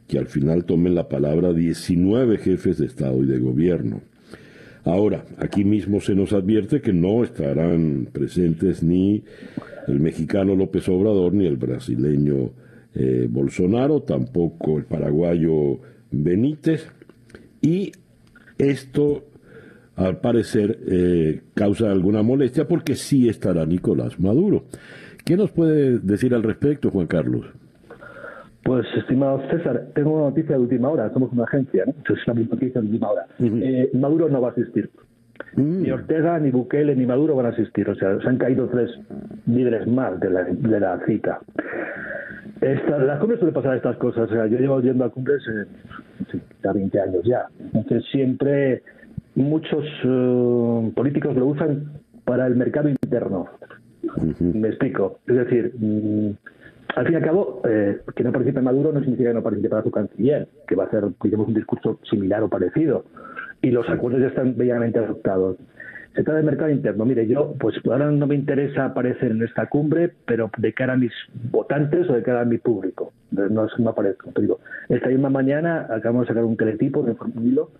que al final tomen la palabra 19 jefes de Estado y de Gobierno. Ahora, aquí mismo se nos advierte que no estarán presentes ni el mexicano López Obrador ni el brasileño eh, Bolsonaro, tampoco el paraguayo Benítez, y esto al parecer eh, causa alguna molestia porque sí estará Nicolás Maduro. ¿Qué nos puede decir al respecto, Juan Carlos? Pues, estimado César, tengo una noticia de última hora. Somos una agencia, ¿no? Entonces, es una noticia de última hora. Eh, Maduro no va a asistir. Mm. Ni Ortega, ni Bukele, ni Maduro van a asistir. O sea, se han caído tres líderes más de la, de la cita. Esta, las cumbres suele pasar estas cosas. O sea, yo llevo yendo a cumbres eh, 20 años ya. Entonces, siempre muchos eh, políticos lo usan para el mercado interno. Me explico. Es decir, mm, al fin y al cabo, eh, que no participe Maduro no significa que no participe su canciller, que va a hacer, digamos, un discurso similar o parecido. Y los acuerdos ya están bellamente adoptados. Se trata del mercado interno. Mire, yo, pues ahora no me interesa aparecer en esta cumbre, pero de cara a mis votantes o de cara a mi público. No, me aparezco. Te digo, esta misma mañana acabamos de sacar un teletipo de Hilo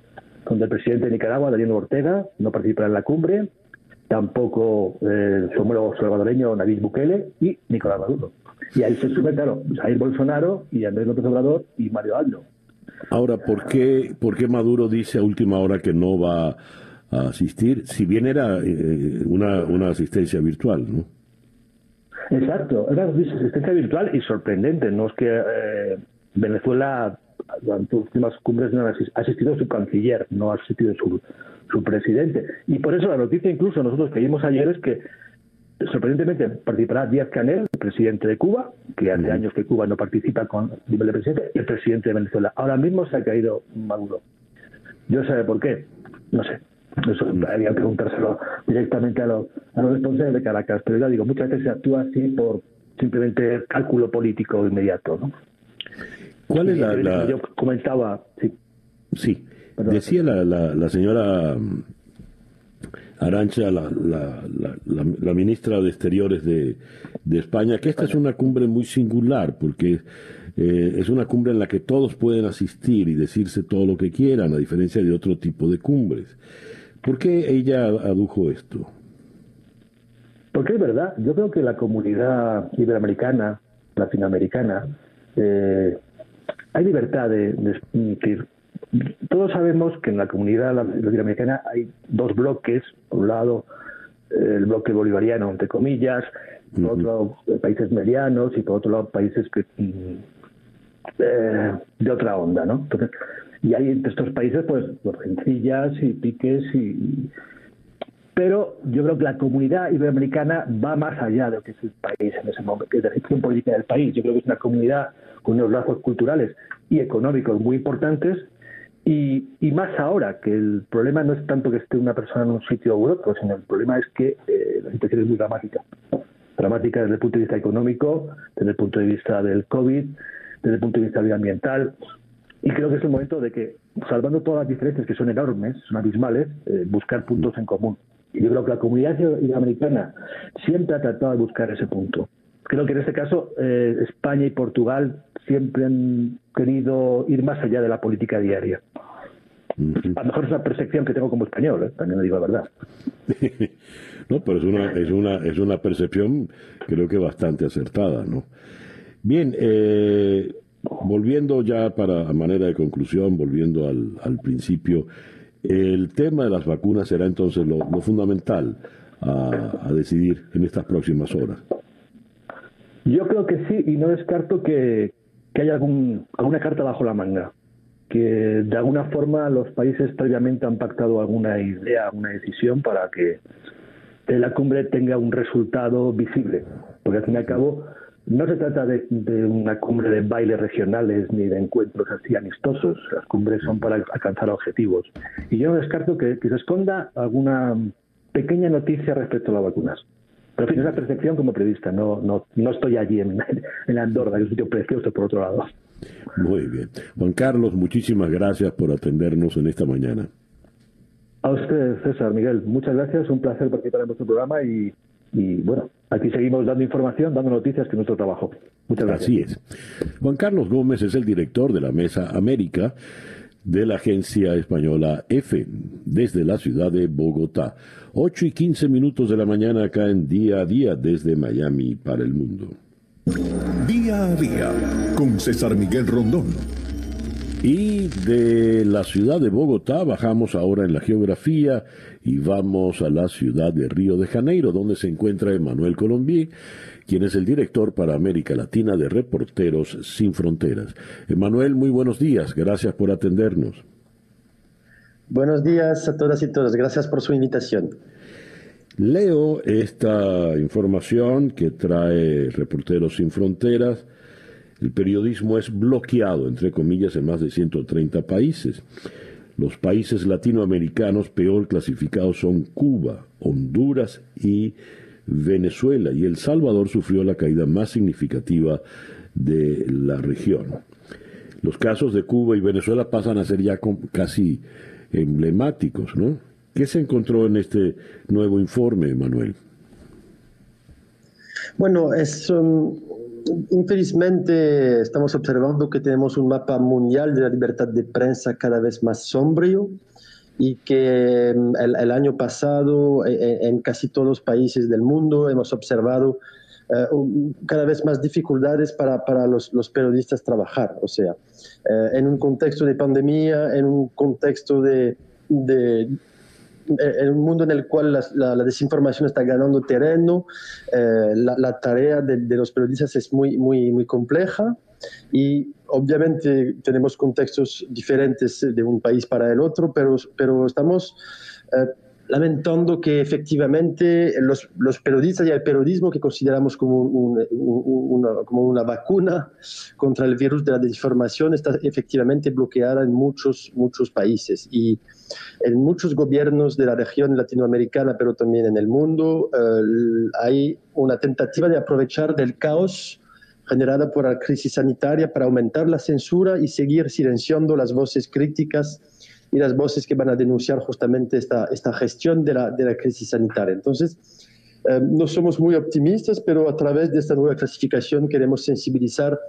donde el presidente de Nicaragua, Daniel Ortega, no participará en la cumbre, tampoco eh, su homólogo salvadoreño David Bukele y Nicolás Maduro. Y ahí se sube, claro, Jair Bolsonaro y Andrés López Obrador y Mario Aldo. Ahora, ¿por qué, ¿por qué Maduro dice a última hora que no va a asistir? Si bien era eh, una, una asistencia virtual, ¿no? Exacto, era una asistencia virtual y sorprendente. No es que eh, Venezuela durante las últimas cumbres no ha asistido su canciller, no ha asistido su, su presidente. Y por eso la noticia incluso nosotros que vimos ayer es que sorprendentemente participará Díaz Canel, el presidente de Cuba, que hace años que Cuba no participa con nivel de presidente, y el presidente de Venezuela. Ahora mismo se ha caído Maduro. Yo sé por qué, no sé. Eso habría que preguntárselo directamente a los, a los responsables de Caracas. Pero ya digo, muchas veces se actúa así por simplemente cálculo político inmediato. ¿no? ¿Cuál es la, Yo comentaba, sí. Sí, decía la, la, señora Arancha, la, la, ministra de Exteriores de, de, España, que esta es una cumbre muy singular, porque eh, es una cumbre en la que todos pueden asistir y decirse todo lo que quieran, a diferencia de otro tipo de cumbres. ¿Por qué ella adujo esto? Porque es verdad, yo creo que la comunidad iberoamericana, latinoamericana, eh, hay libertad de, de, todos sabemos que en la comunidad latinoamericana hay dos bloques, por un lado el bloque bolivariano, entre comillas, por otro lado países medianos y por otro lado países que, eh, de otra onda, ¿no? y hay entre estos países pues rencillas y piques y, pero yo creo que la comunidad iberoamericana va más allá de lo que es el país en ese momento, que es la gestión política del país. Yo creo que es una comunidad con unos lazos culturales y económicos muy importantes y, más ahora, que el problema no es tanto que esté una persona en un sitio u otro, sino el problema es que eh, la situación es muy dramática. Dramática desde el punto de vista económico, desde el punto de vista del COVID, desde el punto de vista medioambiental. Y creo que es el momento de que, salvando todas las diferencias que son enormes, son abismales, eh, buscar puntos en común. Y yo creo que la comunidad iberoamericana siempre ha tratado de buscar ese punto creo que en este caso eh, España y Portugal siempre han querido ir más allá de la política diaria. A lo mejor es una percepción que tengo como español, ¿eh? también le digo la verdad. no, pero es una, es una, es una percepción creo que bastante acertada, ¿no? Bien, eh, volviendo ya para a manera de conclusión, volviendo al, al principio, el tema de las vacunas será entonces lo, fundamental a decidir en estas próximas horas. Yo creo que sí, y no descarto que, haya algún, alguna carta bajo la manga. Que de alguna forma los países previamente han pactado alguna idea, alguna decisión para que la cumbre tenga un resultado visible. Porque al fin y al cabo no se trata de, una cumbre de bailes regionales ni de encuentros así amistosos. Las cumbres son para alcanzar objetivos. Y yo no descarto que se esconda alguna pequeña noticia respecto a las vacunas. Pero en fin, es la percepción como periodista, no, no, no estoy allí en, en Andorra, que es un sitio precioso por otro lado. Muy bien. Juan Carlos, muchísimas gracias por atendernos en esta mañana. A usted, César, Miguel, muchas gracias, un placer participar en vuestro programa y y bueno, aquí seguimos dando información, dando noticias, que es nuestro trabajo. Muchas gracias. Así es. Juan Carlos Gómez es el director de la Mesa América de la agencia española EFE desde la ciudad de Bogotá. 8 y 15 minutos de la mañana acá en Día a Día desde Miami para el mundo. Día a Día con César Miguel Rondón. Y de la ciudad de Bogotá bajamos ahora en la geografía y vamos a la ciudad de Río de Janeiro, donde se encuentra Emanuel Colombier, quien es el director para América Latina de Reporteros Sin Fronteras. Emanuel, muy buenos días, gracias por atendernos. Buenos días a todas y todos, gracias por su invitación. Leo esta información que trae Reporteros Sin Fronteras. El periodismo es bloqueado, entre comillas, en más de 130 países. Los países latinoamericanos peor clasificados son Cuba, Honduras y Venezuela y El Salvador sufrió la caída más significativa de la región. Los casos de Cuba y Venezuela pasan a ser ya casi emblemáticos, ¿no? ¿Qué se encontró en este nuevo informe, Manuel? Bueno, es infelizmente estamos observando que tenemos un mapa mundial de la libertad de prensa cada vez más sombrío y que mm, el, año pasado eh, eh, en casi todos los países del mundo hemos observado eh, cada vez más dificultades para, para los, periodistas trabajar. O sea, en un contexto de pandemia, en un contexto de en un mundo en el cual la, la, desinformación está ganando terreno, la, la, tarea de, de, los periodistas es muy, muy, muy compleja y obviamente tenemos contextos diferentes de un país para el otro, pero, pero estamos eh, lamentando que efectivamente los, los, periodistas y el periodismo que consideramos como, una, como una vacuna contra el virus de la desinformación está efectivamente bloqueada en muchos, muchos países. Y en muchos gobiernos de la región latinoamericana, pero también en el mundo, eh, hay una tentativa de aprovechar del caos generada por la crisis sanitaria para aumentar la censura y seguir silenciando las voces críticas y las voces que van a denunciar justamente esta, esta gestión de la, de la crisis sanitaria. Entonces, eh, no somos muy optimistas, pero a través de esta nueva clasificación queremos sensibilizar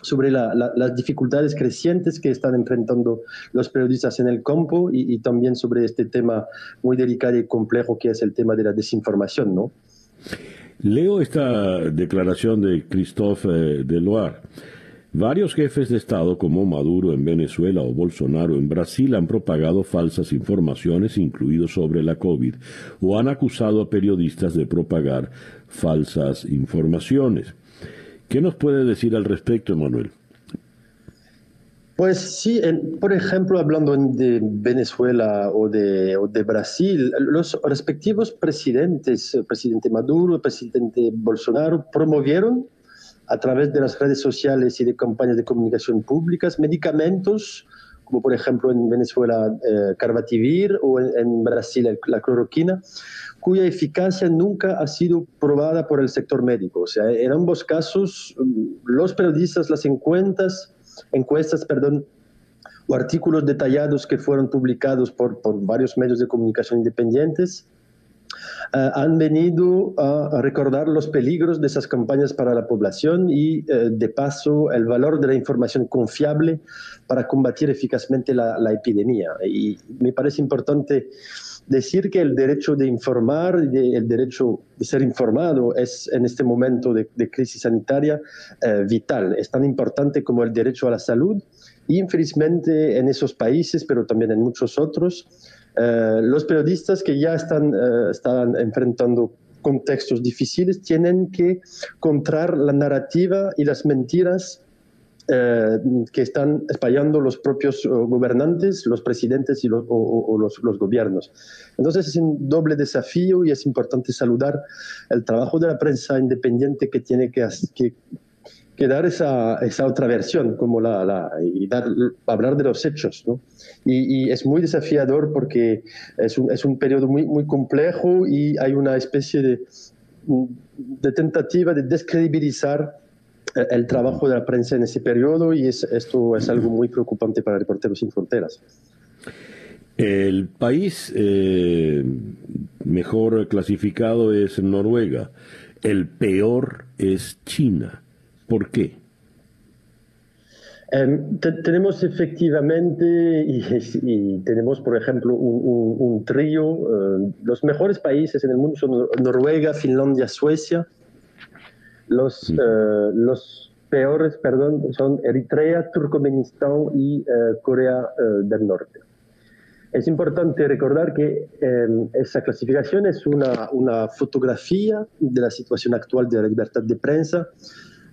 sobre las dificultades crecientes que están enfrentando los periodistas en el campo y, y, también sobre este tema muy delicado y complejo que es el tema de la desinformación, ¿no? Leo esta declaración de Christophe eh, Deloire. Varios jefes de Estado como Maduro en Venezuela o Bolsonaro en Brasil han propagado falsas informaciones, incluidos sobre la COVID, o han acusado a periodistas de propagar falsas informaciones. ¿Qué nos puede decir al respecto, Emanuel? Pues sí, por ejemplo, hablando de Venezuela o de, Brasil, los respectivos presidentes, el presidente Maduro, presidente Bolsonaro, promovieron a través de las redes sociales y de campañas de comunicación públicas medicamentos, como por ejemplo en Venezuela eh, Carbativir o en, Brasil la cloroquina, cuya eficacia nunca ha sido probada por el sector médico. O sea, en ambos casos, los periodistas, las encuestas, encuestas, perdón, o artículos detallados que fueron publicados por, por varios medios de comunicación independientes, uh, han venido a, recordar los peligros de esas campañas para la población y, uh, de paso, el valor de la información confiable para combatir eficazmente la, la epidemia. Y me parece importante decir que el derecho de informar, el derecho de ser informado es en este momento de, crisis sanitaria eh, vital. Es tan importante como el derecho a la salud y infelizmente en esos países, pero también en muchos otros, eh, los periodistas que ya están, eh, están enfrentando contextos difíciles tienen que encontrar la narrativa y las mentiras eh, que están espallando los propios gobernantes, los presidentes y los, o, los, los, gobiernos. Entonces es un doble desafío y es importante saludar el trabajo de la prensa independiente que tiene que, que, que dar esa, esa, otra versión, como la, y hablar de los hechos. ¿no? Y, es muy desafiador porque es un, es un periodo muy, muy complejo y hay una especie de, de tentativa de descredibilizar el trabajo de la prensa en ese periodo y es, esto es algo muy preocupante para Reporteros Sin Fronteras. El país eh, mejor clasificado es Noruega. El peor es China. ¿Por qué? Em, tenemos efectivamente, y, tenemos por ejemplo un, trío, eh, los mejores países en el mundo son Noruega, Finlandia, Suecia. Los, mm. eh, los peores, perdón, son Eritrea, Turkmenistán y eh, Corea del Norte. Es importante recordar que em, esa clasificación es una, una fotografía de la situación actual de la libertad de prensa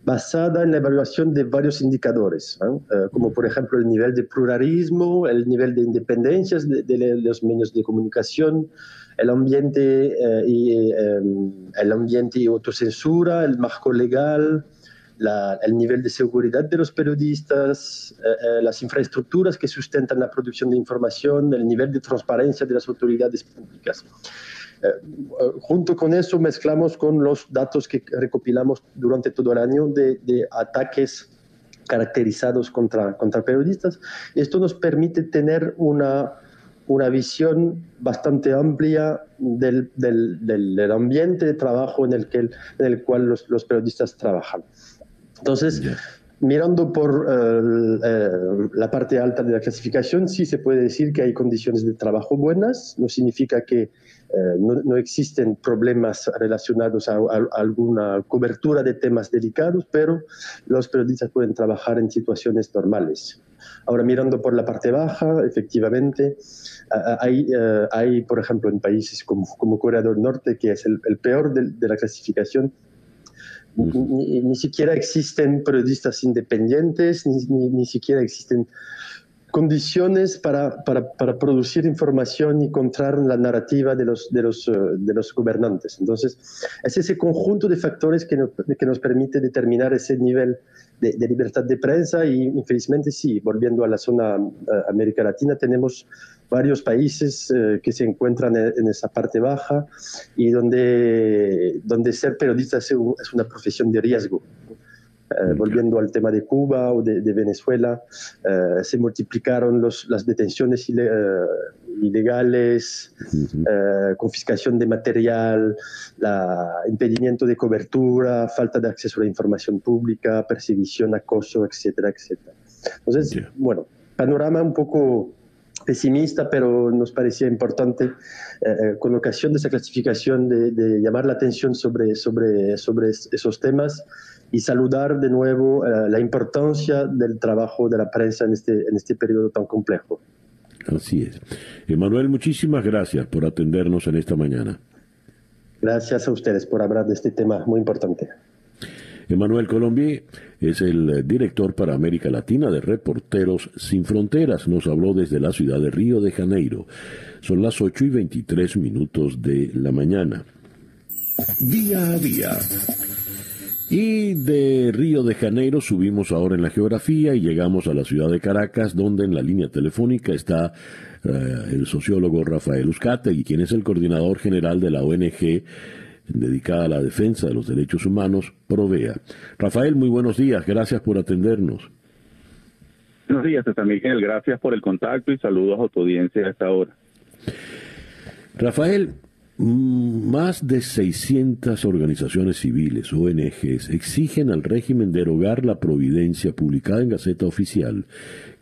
basada en la evaluación de varios indicadores, eh, como por ejemplo el nivel de pluralismo, el nivel de independencia de, los medios de comunicación, el ambiente, eh, y, eh, el ambiente autocensura, el marco legal, el nivel de seguridad de los periodistas, las infraestructuras que sustentan la producción de información, el nivel de transparencia de las autoridades públicas. Eh, junto con eso mezclamos con los datos que recopilamos durante todo el año de, ataques caracterizados contra, contra periodistas. Esto nos permite tener una, una visión bastante amplia del, del, del, ambiente de trabajo en el, que, en el cual los, los periodistas trabajan. Entonces, mirando por eh, la parte alta de la clasificación, sí se puede decir que hay condiciones de trabajo buenas, no significa que eh, no, existen problemas relacionados a, alguna cobertura de temas delicados, pero los periodistas pueden trabajar en situaciones normales. Ahora, mirando por la parte baja, efectivamente, hay, eh, hay por ejemplo, en países como, Corea del Norte, que es el, peor de, la clasificación, ni, siquiera existen periodistas independientes, ni, ni siquiera existen condiciones para, para, para, producir información y encontrar la narrativa de los, de, los, eh, de los gobernantes. Entonces, es ese conjunto de factores que que nos permite determinar ese nivel de, libertad de prensa y, infelizmente, sí, volviendo a la zona uh, América Latina, tenemos varios países eh, que se encuentran en, esa parte baja y donde, donde ser periodista es una profesión de riesgo. Eh, volviendo al tema de Cuba o de, Venezuela, eh, se multiplicaron los, las detenciones eh, ilegales, confiscación de material, la, impedimento de cobertura, falta de acceso a la información pública, persecución, acoso, etcétera, etcétera. Entonces, bueno, panorama un poco pesimista, pero nos parecía importante, con ocasión de esa clasificación, de, de, llamar la atención sobre, sobre, sobre esos temas y saludar de nuevo eh, la importancia del trabajo de la prensa en este, en este periodo tan complejo. Así es. Emanuel, muchísimas gracias por atendernos en esta mañana. Gracias a ustedes por hablar de este tema muy importante. Emanuel Colombier es el director para América Latina de Reporteros Sin Fronteras. Nos habló desde la ciudad de Río de Janeiro. Son las 8 y 23 minutos de la mañana. Día a día y de Río de Janeiro subimos ahora en la geografía y llegamos a la ciudad de Caracas, donde en la línea telefónica está eh, el sociólogo Rafael y quien es el coordinador general de la ONG dedicada a la defensa de los derechos humanos, Provea. Rafael, muy buenos días, gracias por atendernos. Buenos días, César Miguel, gracias por el contacto y saludos a tu audiencia a esta hora. Rafael, Mm, más de 600 organizaciones civiles, ONGs, exigen al régimen derogar la providencia publicada en Gaceta Oficial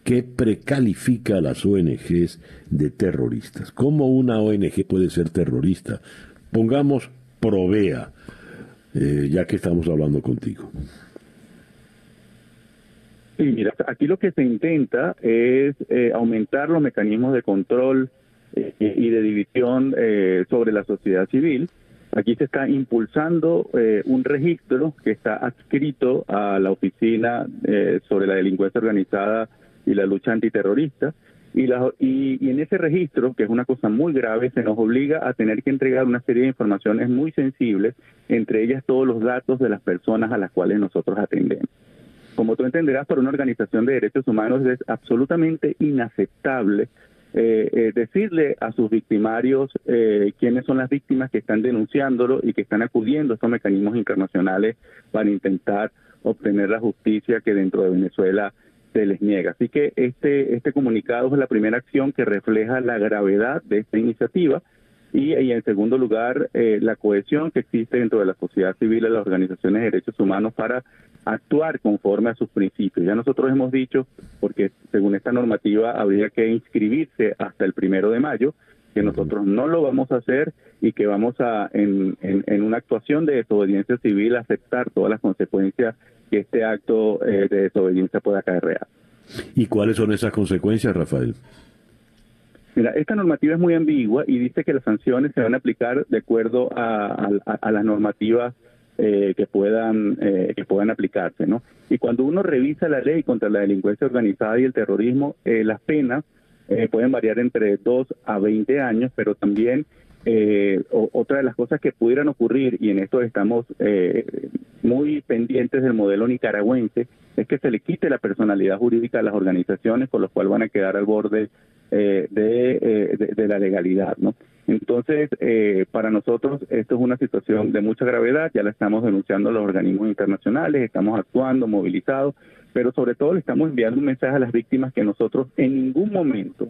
que precalifica a las ONGs de terroristas. ¿Cómo una ONG puede ser terrorista? Pongamos Provea, eh, ya que estamos hablando contigo. Sí, mira, aquí lo que se intenta es eh, aumentar los mecanismos de control eh, y de división eh, sobre la sociedad civil. Aquí se está impulsando eh, un registro que está adscrito a la Oficina sobre la Delincuencia Organizada y la Lucha Antiterrorista. Y, la, y, en ese registro, que es una cosa muy grave, se nos obliga a tener que entregar una serie de informaciones muy sensibles, entre ellas todos los datos de las personas a las cuales nosotros atendemos. Como tú entenderás, para una organización de derechos humanos es absolutamente inaceptable eh, eh, decirle a sus victimarios eh, quiénes son las víctimas que están denunciándolo y que están acudiendo a estos mecanismos internacionales para intentar obtener la justicia que dentro de Venezuela se les niega. Así que este, este comunicado es la primera acción que refleja la gravedad de esta iniciativa y, en segundo lugar, eh, la cohesión que existe dentro de la sociedad civil y las organizaciones de derechos humanos para actuar conforme a sus principios. Ya nosotros hemos dicho, porque según esta normativa habría que inscribirse hasta el primero de mayo, que nosotros no lo vamos a hacer y que vamos a, en, en, una actuación de desobediencia civil, aceptar todas las consecuencias que este acto eh, de desobediencia pueda acarrear. ¿Y cuáles son esas consecuencias, Rafael? Mira, esta normativa es muy ambigua y dice que las sanciones se van a aplicar de acuerdo a, las normativas eh, que puedan eh, que puedan aplicarse, ¿no? Y cuando uno revisa la ley contra la delincuencia organizada y el terrorismo, eh, las penas pueden variar entre 2 a 20 años, pero también otra de las cosas que pudieran ocurrir, y en esto estamos muy pendientes del modelo nicaragüense, es que se le quite la personalidad jurídica a las organizaciones, con lo cual van a quedar al borde eh, eh, de, de, la legalidad, ¿no? Entonces, eh, para nosotros esto es una situación de mucha gravedad, ya la estamos denunciando a los organismos internacionales, estamos actuando, movilizados, pero sobre todo le estamos enviando un mensaje a las víctimas que nosotros en ningún momento,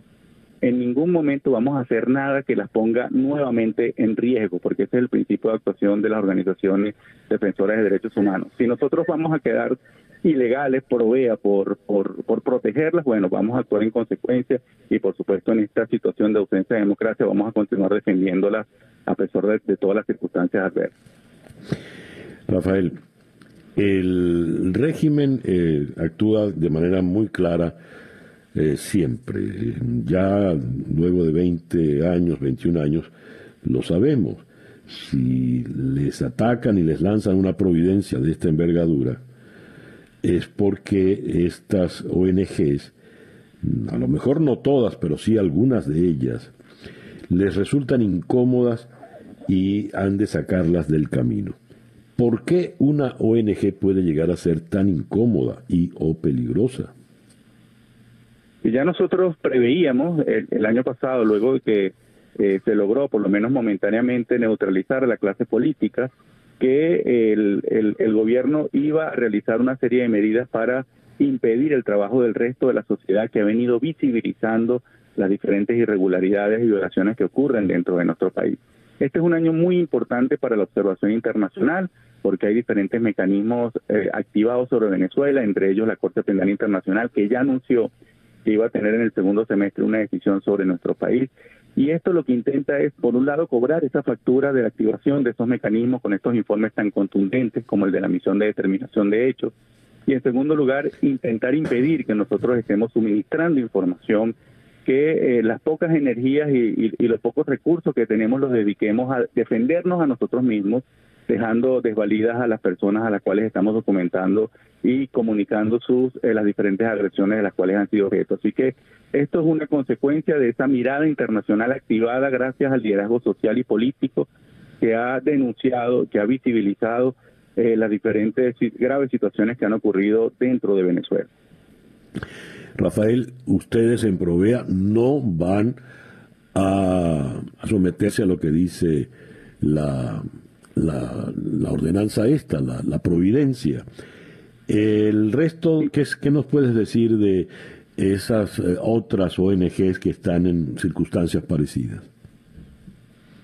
en ningún momento vamos a hacer nada que las ponga nuevamente en riesgo, porque ese es el principio de actuación de las organizaciones defensoras de derechos humanos. Si nosotros vamos a quedar ilegales por OEA, por, por, por protegerlas, bueno, vamos a actuar en consecuencia y por supuesto en esta situación de ausencia de democracia vamos a continuar defendiéndolas a pesar de, todas las circunstancias adversas. Rafael, el régimen eh, actúa de manera muy clara eh, siempre. Ya luego de 20 años, 21 años, lo sabemos. Si les atacan y les lanzan una providencia de esta envergadura, es porque estas ONGs, a lo mejor no todas, pero sí algunas de ellas, les resultan incómodas y han de sacarlas del camino. ¿Por qué una ONG puede llegar a ser tan incómoda y o peligrosa? Ya nosotros preveíamos el, año pasado, luego de que eh, se logró por lo menos momentáneamente neutralizar a la clase política, que el, el, gobierno iba a realizar una serie de medidas para impedir el trabajo del resto de la sociedad que ha venido visibilizando las diferentes irregularidades y violaciones que ocurren dentro de nuestro país. Este es un año muy importante para la observación internacional porque hay diferentes mecanismos eh, activados sobre Venezuela, entre ellos la Corte Penal Internacional que ya anunció que iba a tener en el segundo semestre una decisión sobre nuestro país y esto lo que intenta es, por un lado, cobrar esa factura de la activación de esos mecanismos con estos informes tan contundentes como el de la misión de determinación de hechos. Y en segundo lugar, intentar impedir que nosotros estemos suministrando información que eh, las pocas energías y, los pocos recursos que tenemos los dediquemos a defendernos a nosotros mismos dejando desvalidas a las personas a las cuales estamos documentando y comunicando sus eh, las diferentes agresiones de las cuales han sido objeto. Así que esto es una consecuencia de esa mirada internacional activada gracias al liderazgo social y político que ha denunciado, que ha visibilizado eh, las diferentes graves situaciones que han ocurrido dentro de Venezuela. Rafael, ustedes en Provea no van a someterse a lo que dice la la, la ordenanza esta, la, providencia. El resto, ¿qué, ¿qué, nos puedes decir de esas eh, otras ONGs que están en circunstancias parecidas?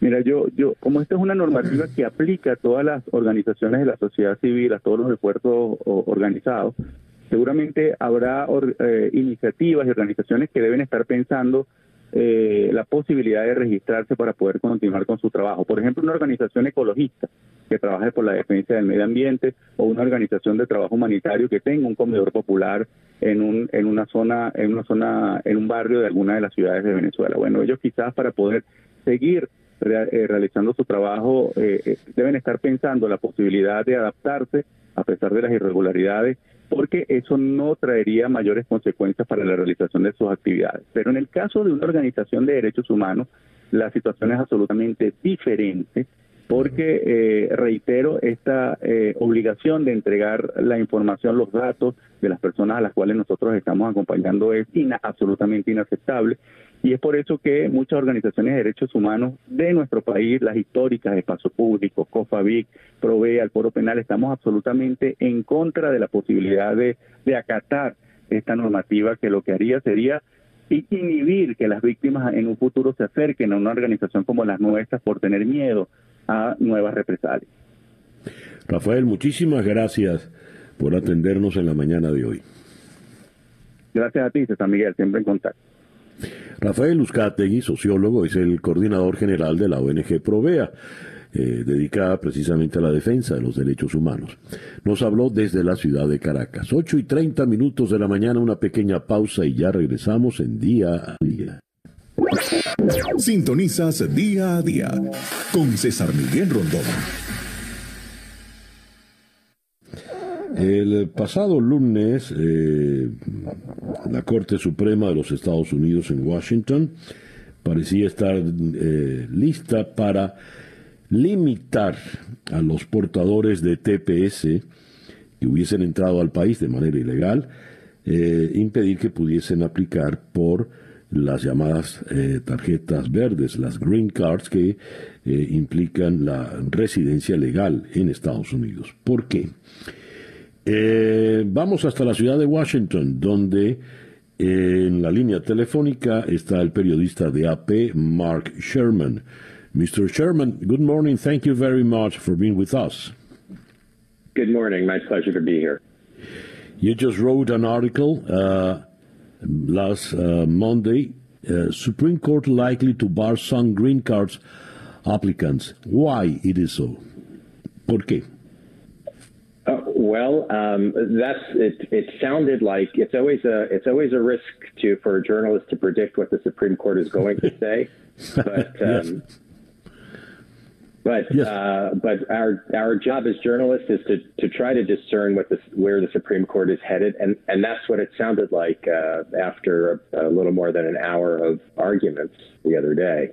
Mira, yo, yo, como esta es una normativa que aplica a todas las organizaciones de la sociedad civil, a todos los esfuerzos organizados, seguramente habrá eh, iniciativas y organizaciones que deben estar pensando eh, la posibilidad de registrarse para poder continuar con su trabajo. Por ejemplo, una organización ecologista que trabaje por la defensa del medio ambiente o una organización de trabajo humanitario que tenga un comedor popular en un en una zona en una zona en un barrio de alguna de las ciudades de Venezuela. Bueno, ellos quizás para poder seguir eh, realizando su trabajo eh, deben estar pensando la posibilidad de adaptarse a pesar de las irregularidades porque eso no traería mayores consecuencias para la realización de sus actividades. Pero en el caso de una organización de derechos humanos, la situación es absolutamente diferente porque, eh, reitero, esta eh, obligación de entregar la información, los datos de las personas a las cuales nosotros estamos acompañando es absolutamente inaceptable. Y es por eso que muchas organizaciones de derechos humanos de nuestro país, las históricas, Espacio Público, COFAVIC, PROVEA, el Foro Penal, estamos absolutamente en contra de la posibilidad de, acatar esta normativa que lo que haría sería inhibir que las víctimas en un futuro se acerquen a una organización como las nuestras por tener miedo a nuevas represalias. Rafael, muchísimas gracias por atendernos en la mañana de hoy. Gracias a ti, César Miguel, siempre en contacto. Rafael Uzcategui, sociólogo, es el coordinador general de la ONG Provea, eh, dedicada precisamente a la defensa de los derechos humanos. Nos habló desde la ciudad de Caracas. 8 y 30 minutos de la mañana, una pequeña pausa y ya regresamos en día a día. Sintonizas día a día con César Miguel Rondón. El pasado lunes, eh, la Corte Suprema de los Estados Unidos en Washington parecía estar eh, lista para limitar a los portadores de TPS que hubiesen entrado al país de manera ilegal, eh, impedir que pudiesen aplicar por las llamadas tarjetas verdes, las green cards que implican la residencia legal en Estados Unidos. ¿Por qué? Eh, vamos hasta la ciudad de Washington, donde eh, en la línea telefónica está el periodista de AP, Mark Sherman. Mr. Sherman, good morning. Thank you very much for being with us. Good morning. My pleasure to be here. You just wrote an article uh, last uh, Monday. Uh, Supreme Court likely to bar some green cards applicants. Why it is so? ¿Por qué? Uh, well, um, that's it. It sounded like it's always a it's always a risk to for a journalist to predict what the Supreme Court is going to say, but um, yes. But yes. uh, but our our job as journalists is to, to try to discern what the, where the Supreme Court is headed, and and that's what it sounded like uh, after a, a little more than an hour of arguments the other day.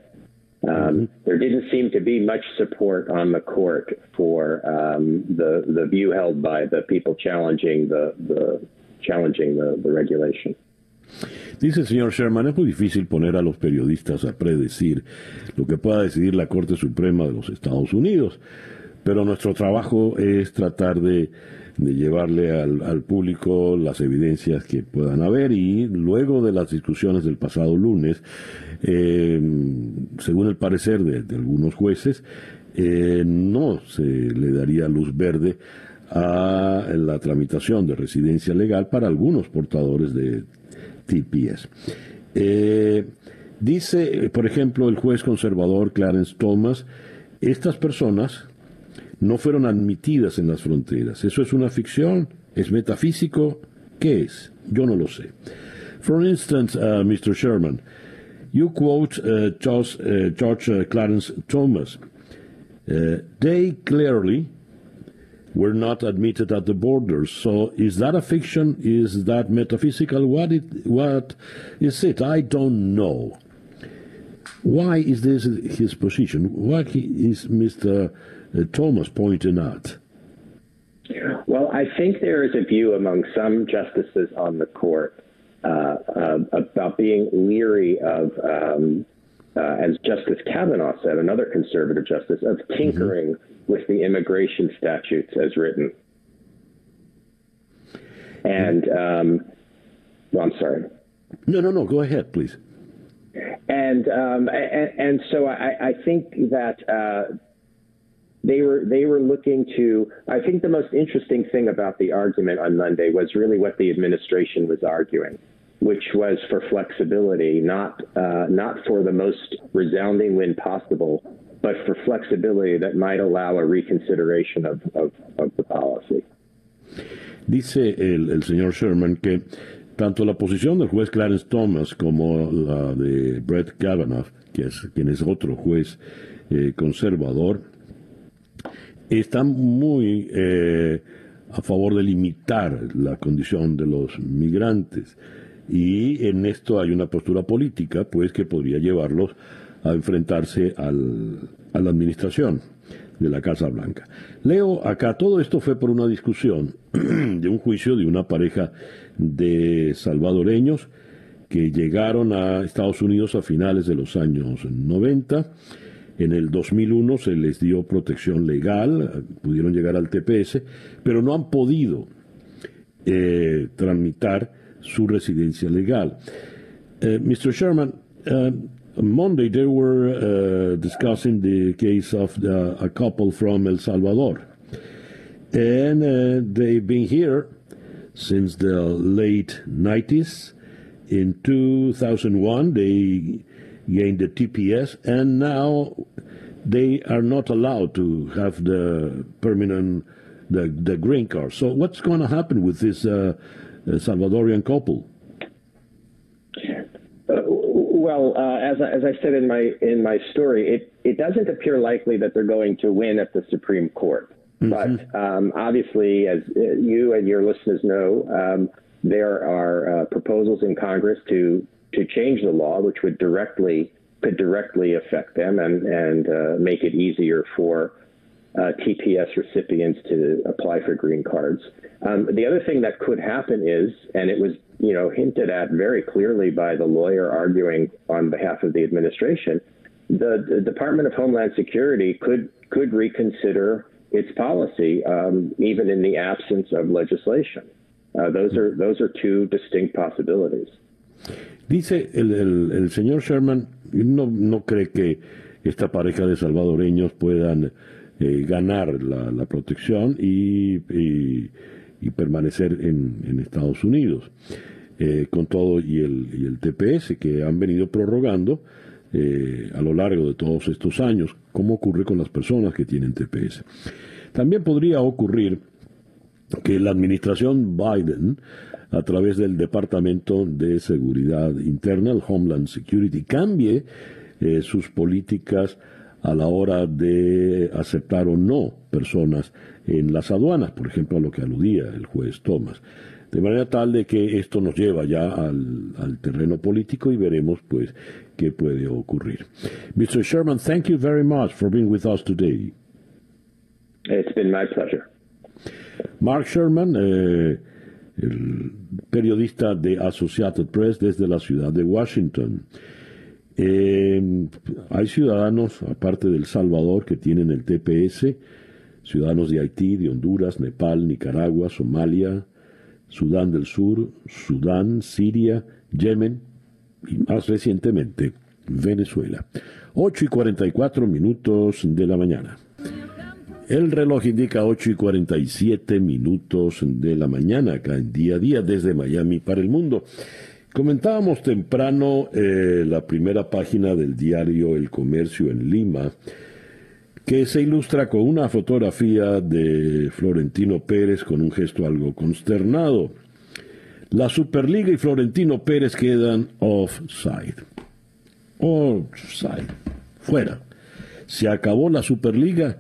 Um, mm-hmm. there didn't seem to be much support on the court for um, the the view held by the people challenging the, the challenging the, the regulation. Dice el señor Sherman, es muy difícil poner a los periodistas a predecir lo que pueda decidir la Corte Suprema de los Estados Unidos, pero nuestro trabajo es tratar de llevarle al, público las evidencias que puedan haber y luego de las discusiones del pasado lunes, eh, según el parecer de, algunos jueces, eh, no se le daría luz verde a la tramitación de residencia legal para algunos portadores de Eh, dice, por ejemplo, el juez conservador Clarence Thomas, estas personas no fueron admitidas en las fronteras. ¿Eso es una ficción? ¿Es metafísico? ¿Qué es? Yo no lo sé. For instance, uh, Mr. Sherman, you quote uh, George, uh, George uh, Clarence Thomas. Uh, they clearly were not admitted at the borders. So is that a fiction? Is that metaphysical? What it, what is it? I don't know. Why is this his position? What is Mr. Uh, Thomas pointing out? Well, I think there is a view among some justices on the court uh, uh, about being leery of, um, uh, as Justice Kavanaugh said, another conservative justice, of tinkering mm-hmm. With the immigration statutes as written. And, um, well, I'm sorry. No, no, no. Go ahead, please. And um, and, and, so I, I think that uh, they were they were looking to I think the most interesting thing about the argument on Monday was really what the administration was arguing, which was for flexibility, not uh, not for the most resounding win possible, but for flexibility that might allow a reconsideration of, of, of the policy. Dice el, señor Sherman que tanto la posición del juez Clarence Thomas como la de Brett Kavanaugh, que es, quien es otro juez eh, conservador, están muy eh, a favor de limitar la condición de los migrantes y en esto hay una postura política pues que podría llevarlos a enfrentarse al, a la administración de la Casa Blanca. Leo acá, todo esto fue por una discusión de un juicio de una pareja de salvadoreños que llegaron a Estados Unidos a finales de los años 90 en el 2001 se les dio protección legal, pudieron llegar al TPS, pero no han podido eh, tramitar su residencia legal. Uh, Mr. Sherman, uh, Monday they were uh, discussing the case of the, a couple from El Salvador. And uh, they've been here since the late 90s. In 2001, they gained the TPS, and now they are not allowed to have the permanent, the, the green card. So, what's going to happen with this uh, Salvadorian couple? Well, uh, as, as I said in my in my story, it, it doesn't appear likely that they're going to win at the Supreme Court. Mm-hmm. But um, obviously, as uh, you and your listeners know, um, there are uh, proposals in Congress to to change the law, which would directly could directly affect them and and uh, make it easier for uh, TPS recipients to apply for green cards. Um, the other thing that could happen is, and it was you know hinted at very clearly by the lawyer arguing on behalf of the administration, the, the Department of Homeland Security could could reconsider its policy, um, even in the absence of legislation. Uh, those are those are two distinct possibilities. Dice el, el, el señor Sherman, no, no cree que esta pareja de salvadoreños puedan eh, ganar la, protección y, y, y, permanecer en, Estados Unidos. Eh, con todo y el, TPS que han venido prorrogando eh, a lo largo de todos estos años, como ocurre con las personas que tienen TPS. También podría ocurrir que la administración Biden, a través del Departamento de Seguridad Interna, el Homeland Security, cambie sus políticas a la hora de aceptar o no personas en las aduanas, por ejemplo, a lo que aludía el juez Thomas. De manera tal de que esto nos lleva ya al, al terreno político y veremos pues qué puede ocurrir. Mr. Sherman, thank you very much for being with us today. It's been my pleasure. Mark Sherman, eh, el periodista de Associated Press desde la ciudad de Washington. Eh, hay ciudadanos, aparte del Salvador, que tienen el TPS, ciudadanos de Haití, de Honduras, Nepal, Nicaragua, Somalia, Sudán del Sur, Sudán, Siria, Yemen y más recientemente Venezuela. 8 y 44 minutos de la mañana. El reloj indica 8 y 47 minutos de la mañana acá en día a día desde Miami para el mundo. Comentábamos temprano eh, la primera página del diario El Comercio en Lima, que se ilustra con una fotografía de Florentino Pérez con un gesto algo consternado. La Superliga y Florentino Pérez quedan offside. Offside. Fuera. Se acabó la Superliga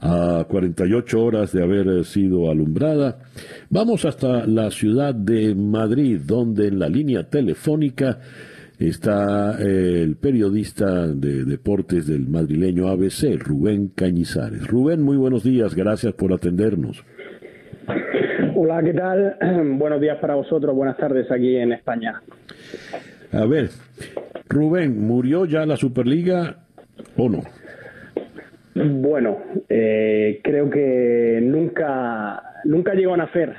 a 48 horas de haber sido alumbrada. Vamos hasta la ciudad de Madrid, donde en la línea telefónica está eh, el periodista de deportes del madrileño ABC, Rubén Cañizares. Rubén, muy buenos días, gracias por atendernos. Hola, ¿qué tal? Buenos días para vosotros, buenas tardes aquí en España. A ver, Rubén, ¿murió ya la Superliga o no? Bueno, eh, creo que nunca, nunca llegó a nacer,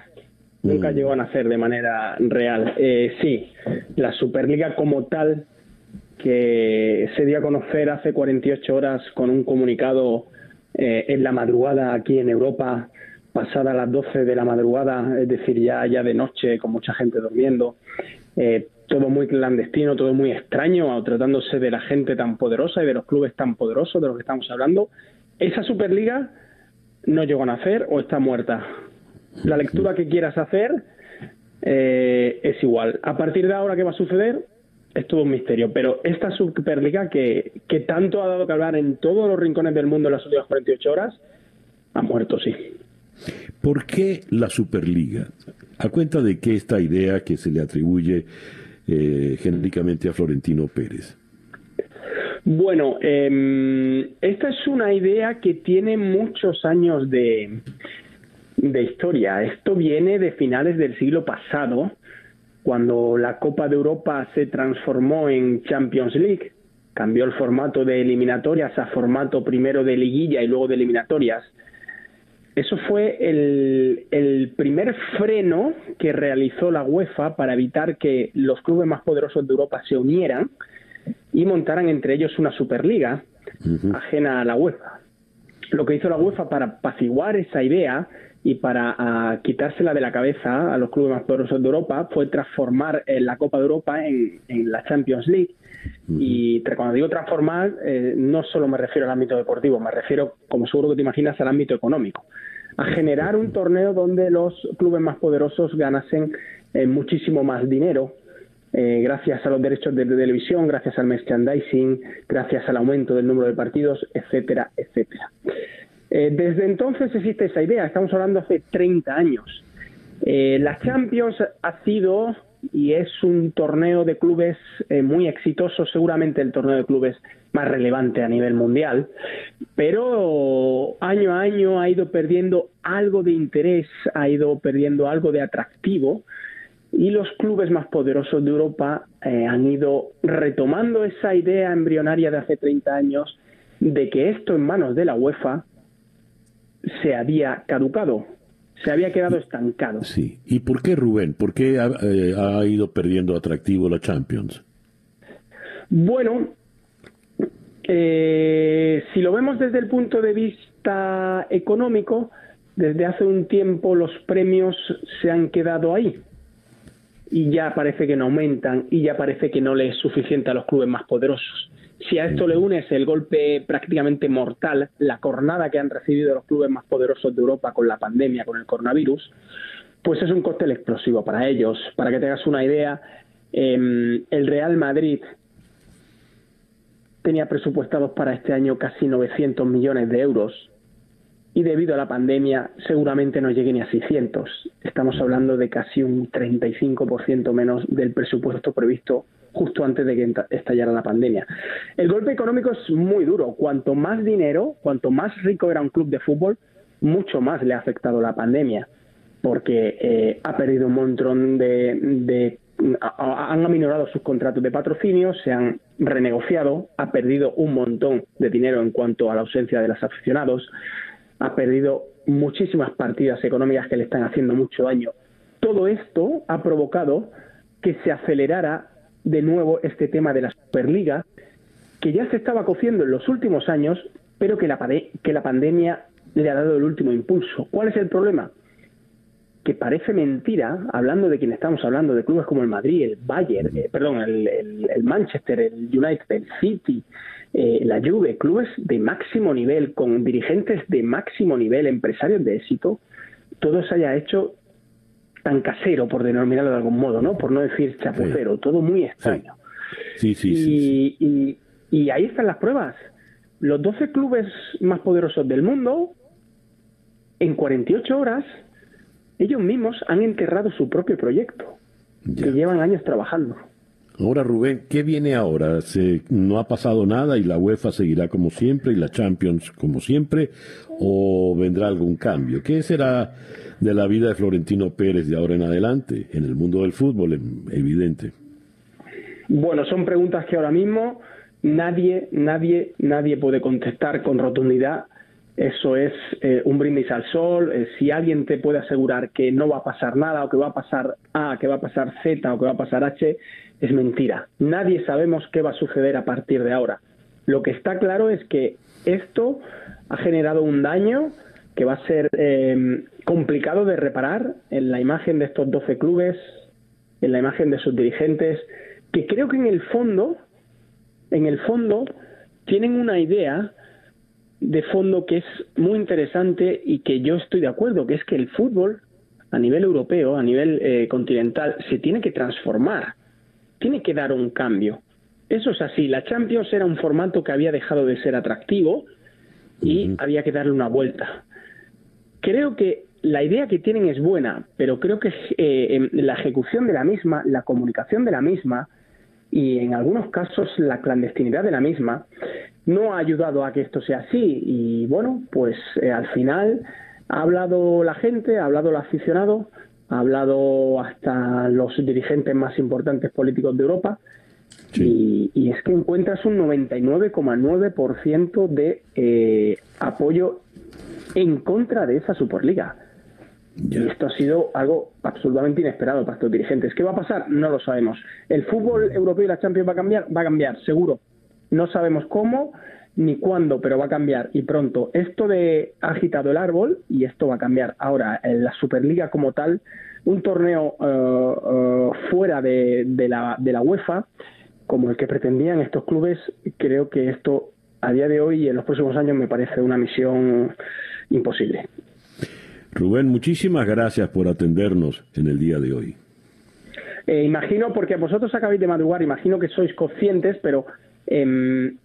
nunca mm. llegó a nacer de manera real. Eh, sí, la Superliga como tal, que se dio a conocer hace 48 horas con un comunicado eh, en la madrugada aquí en Europa, pasada las 12 de la madrugada, es decir, ya, ya de noche, con mucha gente durmiendo. Todo muy clandestino, todo muy extraño, tratándose de la gente tan poderosa y de los clubes tan poderosos de los que estamos hablando, esa Superliga no llegó a nacer o está muerta. La lectura que quieras hacer eh, es igual. A partir de ahora, ¿qué va a suceder? Es todo un misterio. Pero esta Superliga que, que tanto ha dado que hablar en todos los rincones del mundo en las últimas 48 horas, ha muerto, sí. ¿Por qué la Superliga? ¿A cuenta de qué esta idea que se le atribuye eh, genéricamente a Florentino Pérez? Bueno, eh, esta es una idea que tiene muchos años de, de historia. Esto viene de finales del siglo pasado, cuando la Copa de Europa se transformó en Champions League. Cambió el formato de eliminatorias a formato primero de liguilla y luego de eliminatorias. Eso fue el, el, primer freno que realizó la UEFA para evitar que los clubes más poderosos de Europa se unieran y montaran entre ellos una Superliga ajena a la UEFA. Lo que hizo la UEFA para apaciguar esa idea y para quitársela de la cabeza a los clubes más poderosos de Europa fue transformar eh, la Copa de Europa en, la Champions League. Y cuando digo transformar, eh, no solo me refiero al ámbito deportivo, me refiero, como seguro que te imaginas, al ámbito económico. A generar un torneo donde los clubes más poderosos ganasen eh, muchísimo más dinero, gracias a los derechos de, televisión, gracias al merchandising, gracias al aumento del número de partidos, etcétera, etcétera. Eh, desde entonces existe esa idea, estamos hablando hace 30 años. Eh, la Champions ha sido y es un torneo de clubes eh, muy exitoso, seguramente el torneo de clubes más relevante a nivel mundial, pero año a año ha ido perdiendo algo de interés, ha ido perdiendo algo de atractivo y los clubes más poderosos de Europa han ido retomando esa idea embrionaria de hace 30 años de que esto en manos de la UEFA se había caducado, se había quedado estancado. Sí. ¿Y por qué Rubén? ¿Por qué ha, eh, ido perdiendo atractivo la Champions? Bueno, eh, si lo vemos desde el punto de vista económico, desde hace un tiempo los premios se han quedado ahí y ya parece que no aumentan y ya parece que no le es suficiente a los clubes más poderosos. Si a esto le unes el golpe prácticamente mortal, la cornada que han recibido los clubes más poderosos de Europa con la pandemia, con el coronavirus, pues es un cóctel explosivo para ellos. Para que tengas una idea, em, el Real Madrid tenía presupuestados para este año casi 900 millones de euros y debido a la pandemia seguramente no lleguen ni a 600. Estamos hablando de casi un 35% menos del presupuesto previsto justo antes de que estallara la pandemia. El golpe económico es muy duro. Cuanto más dinero, cuanto más rico era un club de fútbol, mucho más le ha afectado la pandemia, porque eh, ha perdido un montón de, han aminorado sus contratos de patrocinio, se han renegociado, ha perdido un montón de dinero en cuanto a la ausencia de los aficionados, ha perdido muchísimas partidas económicas que le están haciendo mucho daño. Todo esto ha provocado que se acelerara de nuevo este tema de la Superliga, que ya se estaba cociendo en los últimos años, pero que la, que la pandemia le ha dado el último impulso. ¿Cuál es el problema? Que parece mentira, hablando de quien estamos hablando, de clubes como el Madrid, el Bayern, eh, perdón, el, Manchester, el United, el City, eh, la Juve, clubes de máximo nivel, con dirigentes de máximo nivel, empresarios de éxito, todo se haya hecho tan casero, por denominarlo de algún modo, ¿no? Por no decir chapucero, todo muy extraño. Sí, sí, sí. Y, y, ahí están las pruebas. Los 12 clubes más poderosos del mundo, en 48 horas, ellos mismos han enterrado su propio proyecto, que llevan años trabajando. Ahora, Rubén, ¿qué viene ahora? ¿Se, ¿No ha pasado nada y la UEFA seguirá como siempre y la Champions como siempre? ¿O vendrá algún cambio? ¿Qué será de la vida de Florentino Pérez de ahora en adelante en el mundo del fútbol, em, evidente? Bueno, son preguntas que ahora mismo nadie, nadie, nadie puede contestar con rotundidad. Eso es eh, un brindis al sol. Eh, si alguien te puede asegurar que no va a pasar nada, o que va a pasar A, que va a pasar Z, o que va a pasar H, es mentira. Nadie sabemos qué va a suceder a partir de ahora. Lo que está claro es que esto ha generado un daño que va a ser em, complicado de reparar en la imagen de estos 12 clubes, en la imagen de sus dirigentes, que creo que en el fondo, en el fondo, tienen una idea de fondo que es muy interesante y que yo estoy de acuerdo, que es que el fútbol a nivel europeo, a nivel eh, continental, se tiene que transformar tiene que dar un cambio. Eso es así. La Champions era un formato que había dejado de ser atractivo y había que darle una vuelta. Creo que la idea que tienen es buena, pero creo que eh, la ejecución de la misma, la comunicación de la misma y en algunos casos la clandestinidad de la misma no ha ayudado a que esto sea así. Y bueno, pues eh, al final ha hablado la gente, ha hablado el aficionado, ha hablado hasta los dirigentes más importantes políticos de Europa. Y, es que encuentras un 99,9% de eh, apoyo en contra de esa Superliga. Y esto ha sido algo absolutamente inesperado para estos dirigentes. ¿Qué va a pasar? No lo sabemos. ¿El fútbol europeo y la Champions va a cambiar? Va a cambiar, seguro. No sabemos cómo ni cuándo, pero va a cambiar y pronto. Esto de ha agitado el árbol y esto va a cambiar. Ahora, en la Superliga como tal, un torneo eh, eh, fuera de, la, de la UEFA, como el que pretendían estos clubes, creo que esto a día de hoy y en los próximos años me parece una misión imposible. Rubén, muchísimas gracias por atendernos en el día de hoy. Eh, imagino, porque vosotros acabáis de madrugar, imagino que sois conscientes, pero em,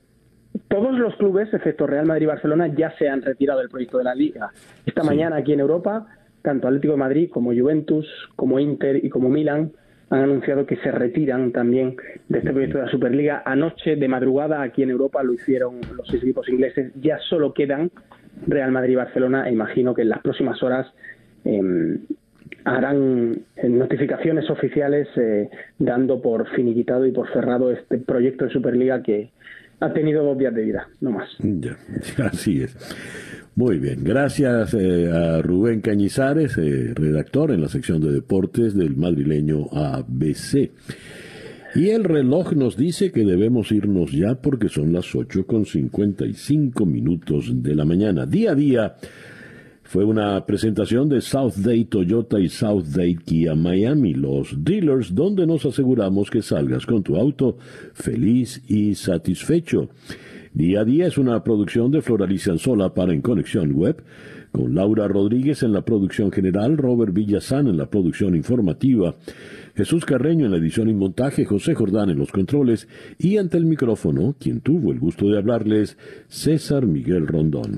todos los clubes, excepto Real Madrid y Barcelona, ya se han retirado del proyecto de la Liga. Esta mañana aquí en Europa, tanto Atlético de Madrid como Juventus, como Inter y como Milan han anunciado que se retiran también de este proyecto de la Superliga. Anoche de madrugada aquí en Europa lo hicieron los seis equipos ingleses. Ya solo quedan Real Madrid y Barcelona e imagino que en las próximas horas em, harán eh, notificaciones oficiales eh, dando por finiquitado y por cerrado este proyecto de Superliga que ha tenido dos días de vida, no más. Ya, así es. Muy bien, gracias eh, a Rubén Cañizares, redactor en la sección de deportes del madrileño ABC. Y el reloj nos dice que debemos irnos ya porque son las 8 con 55 minutos de la mañana. Día a día fue una presentación de South Day Toyota y South Day Kia Miami, los dealers donde nos aseguramos que salgas con tu auto feliz y satisfecho. Día a día es una producción de Floralicia Sola para En Conexión Web, con Laura Rodríguez en la producción general, Robert Villazán en la producción informativa. Jesús Carreño en la edición y montaje, José Jordán en los controles y ante el micrófono, quien tuvo el gusto de hablarles, César Miguel Rondón.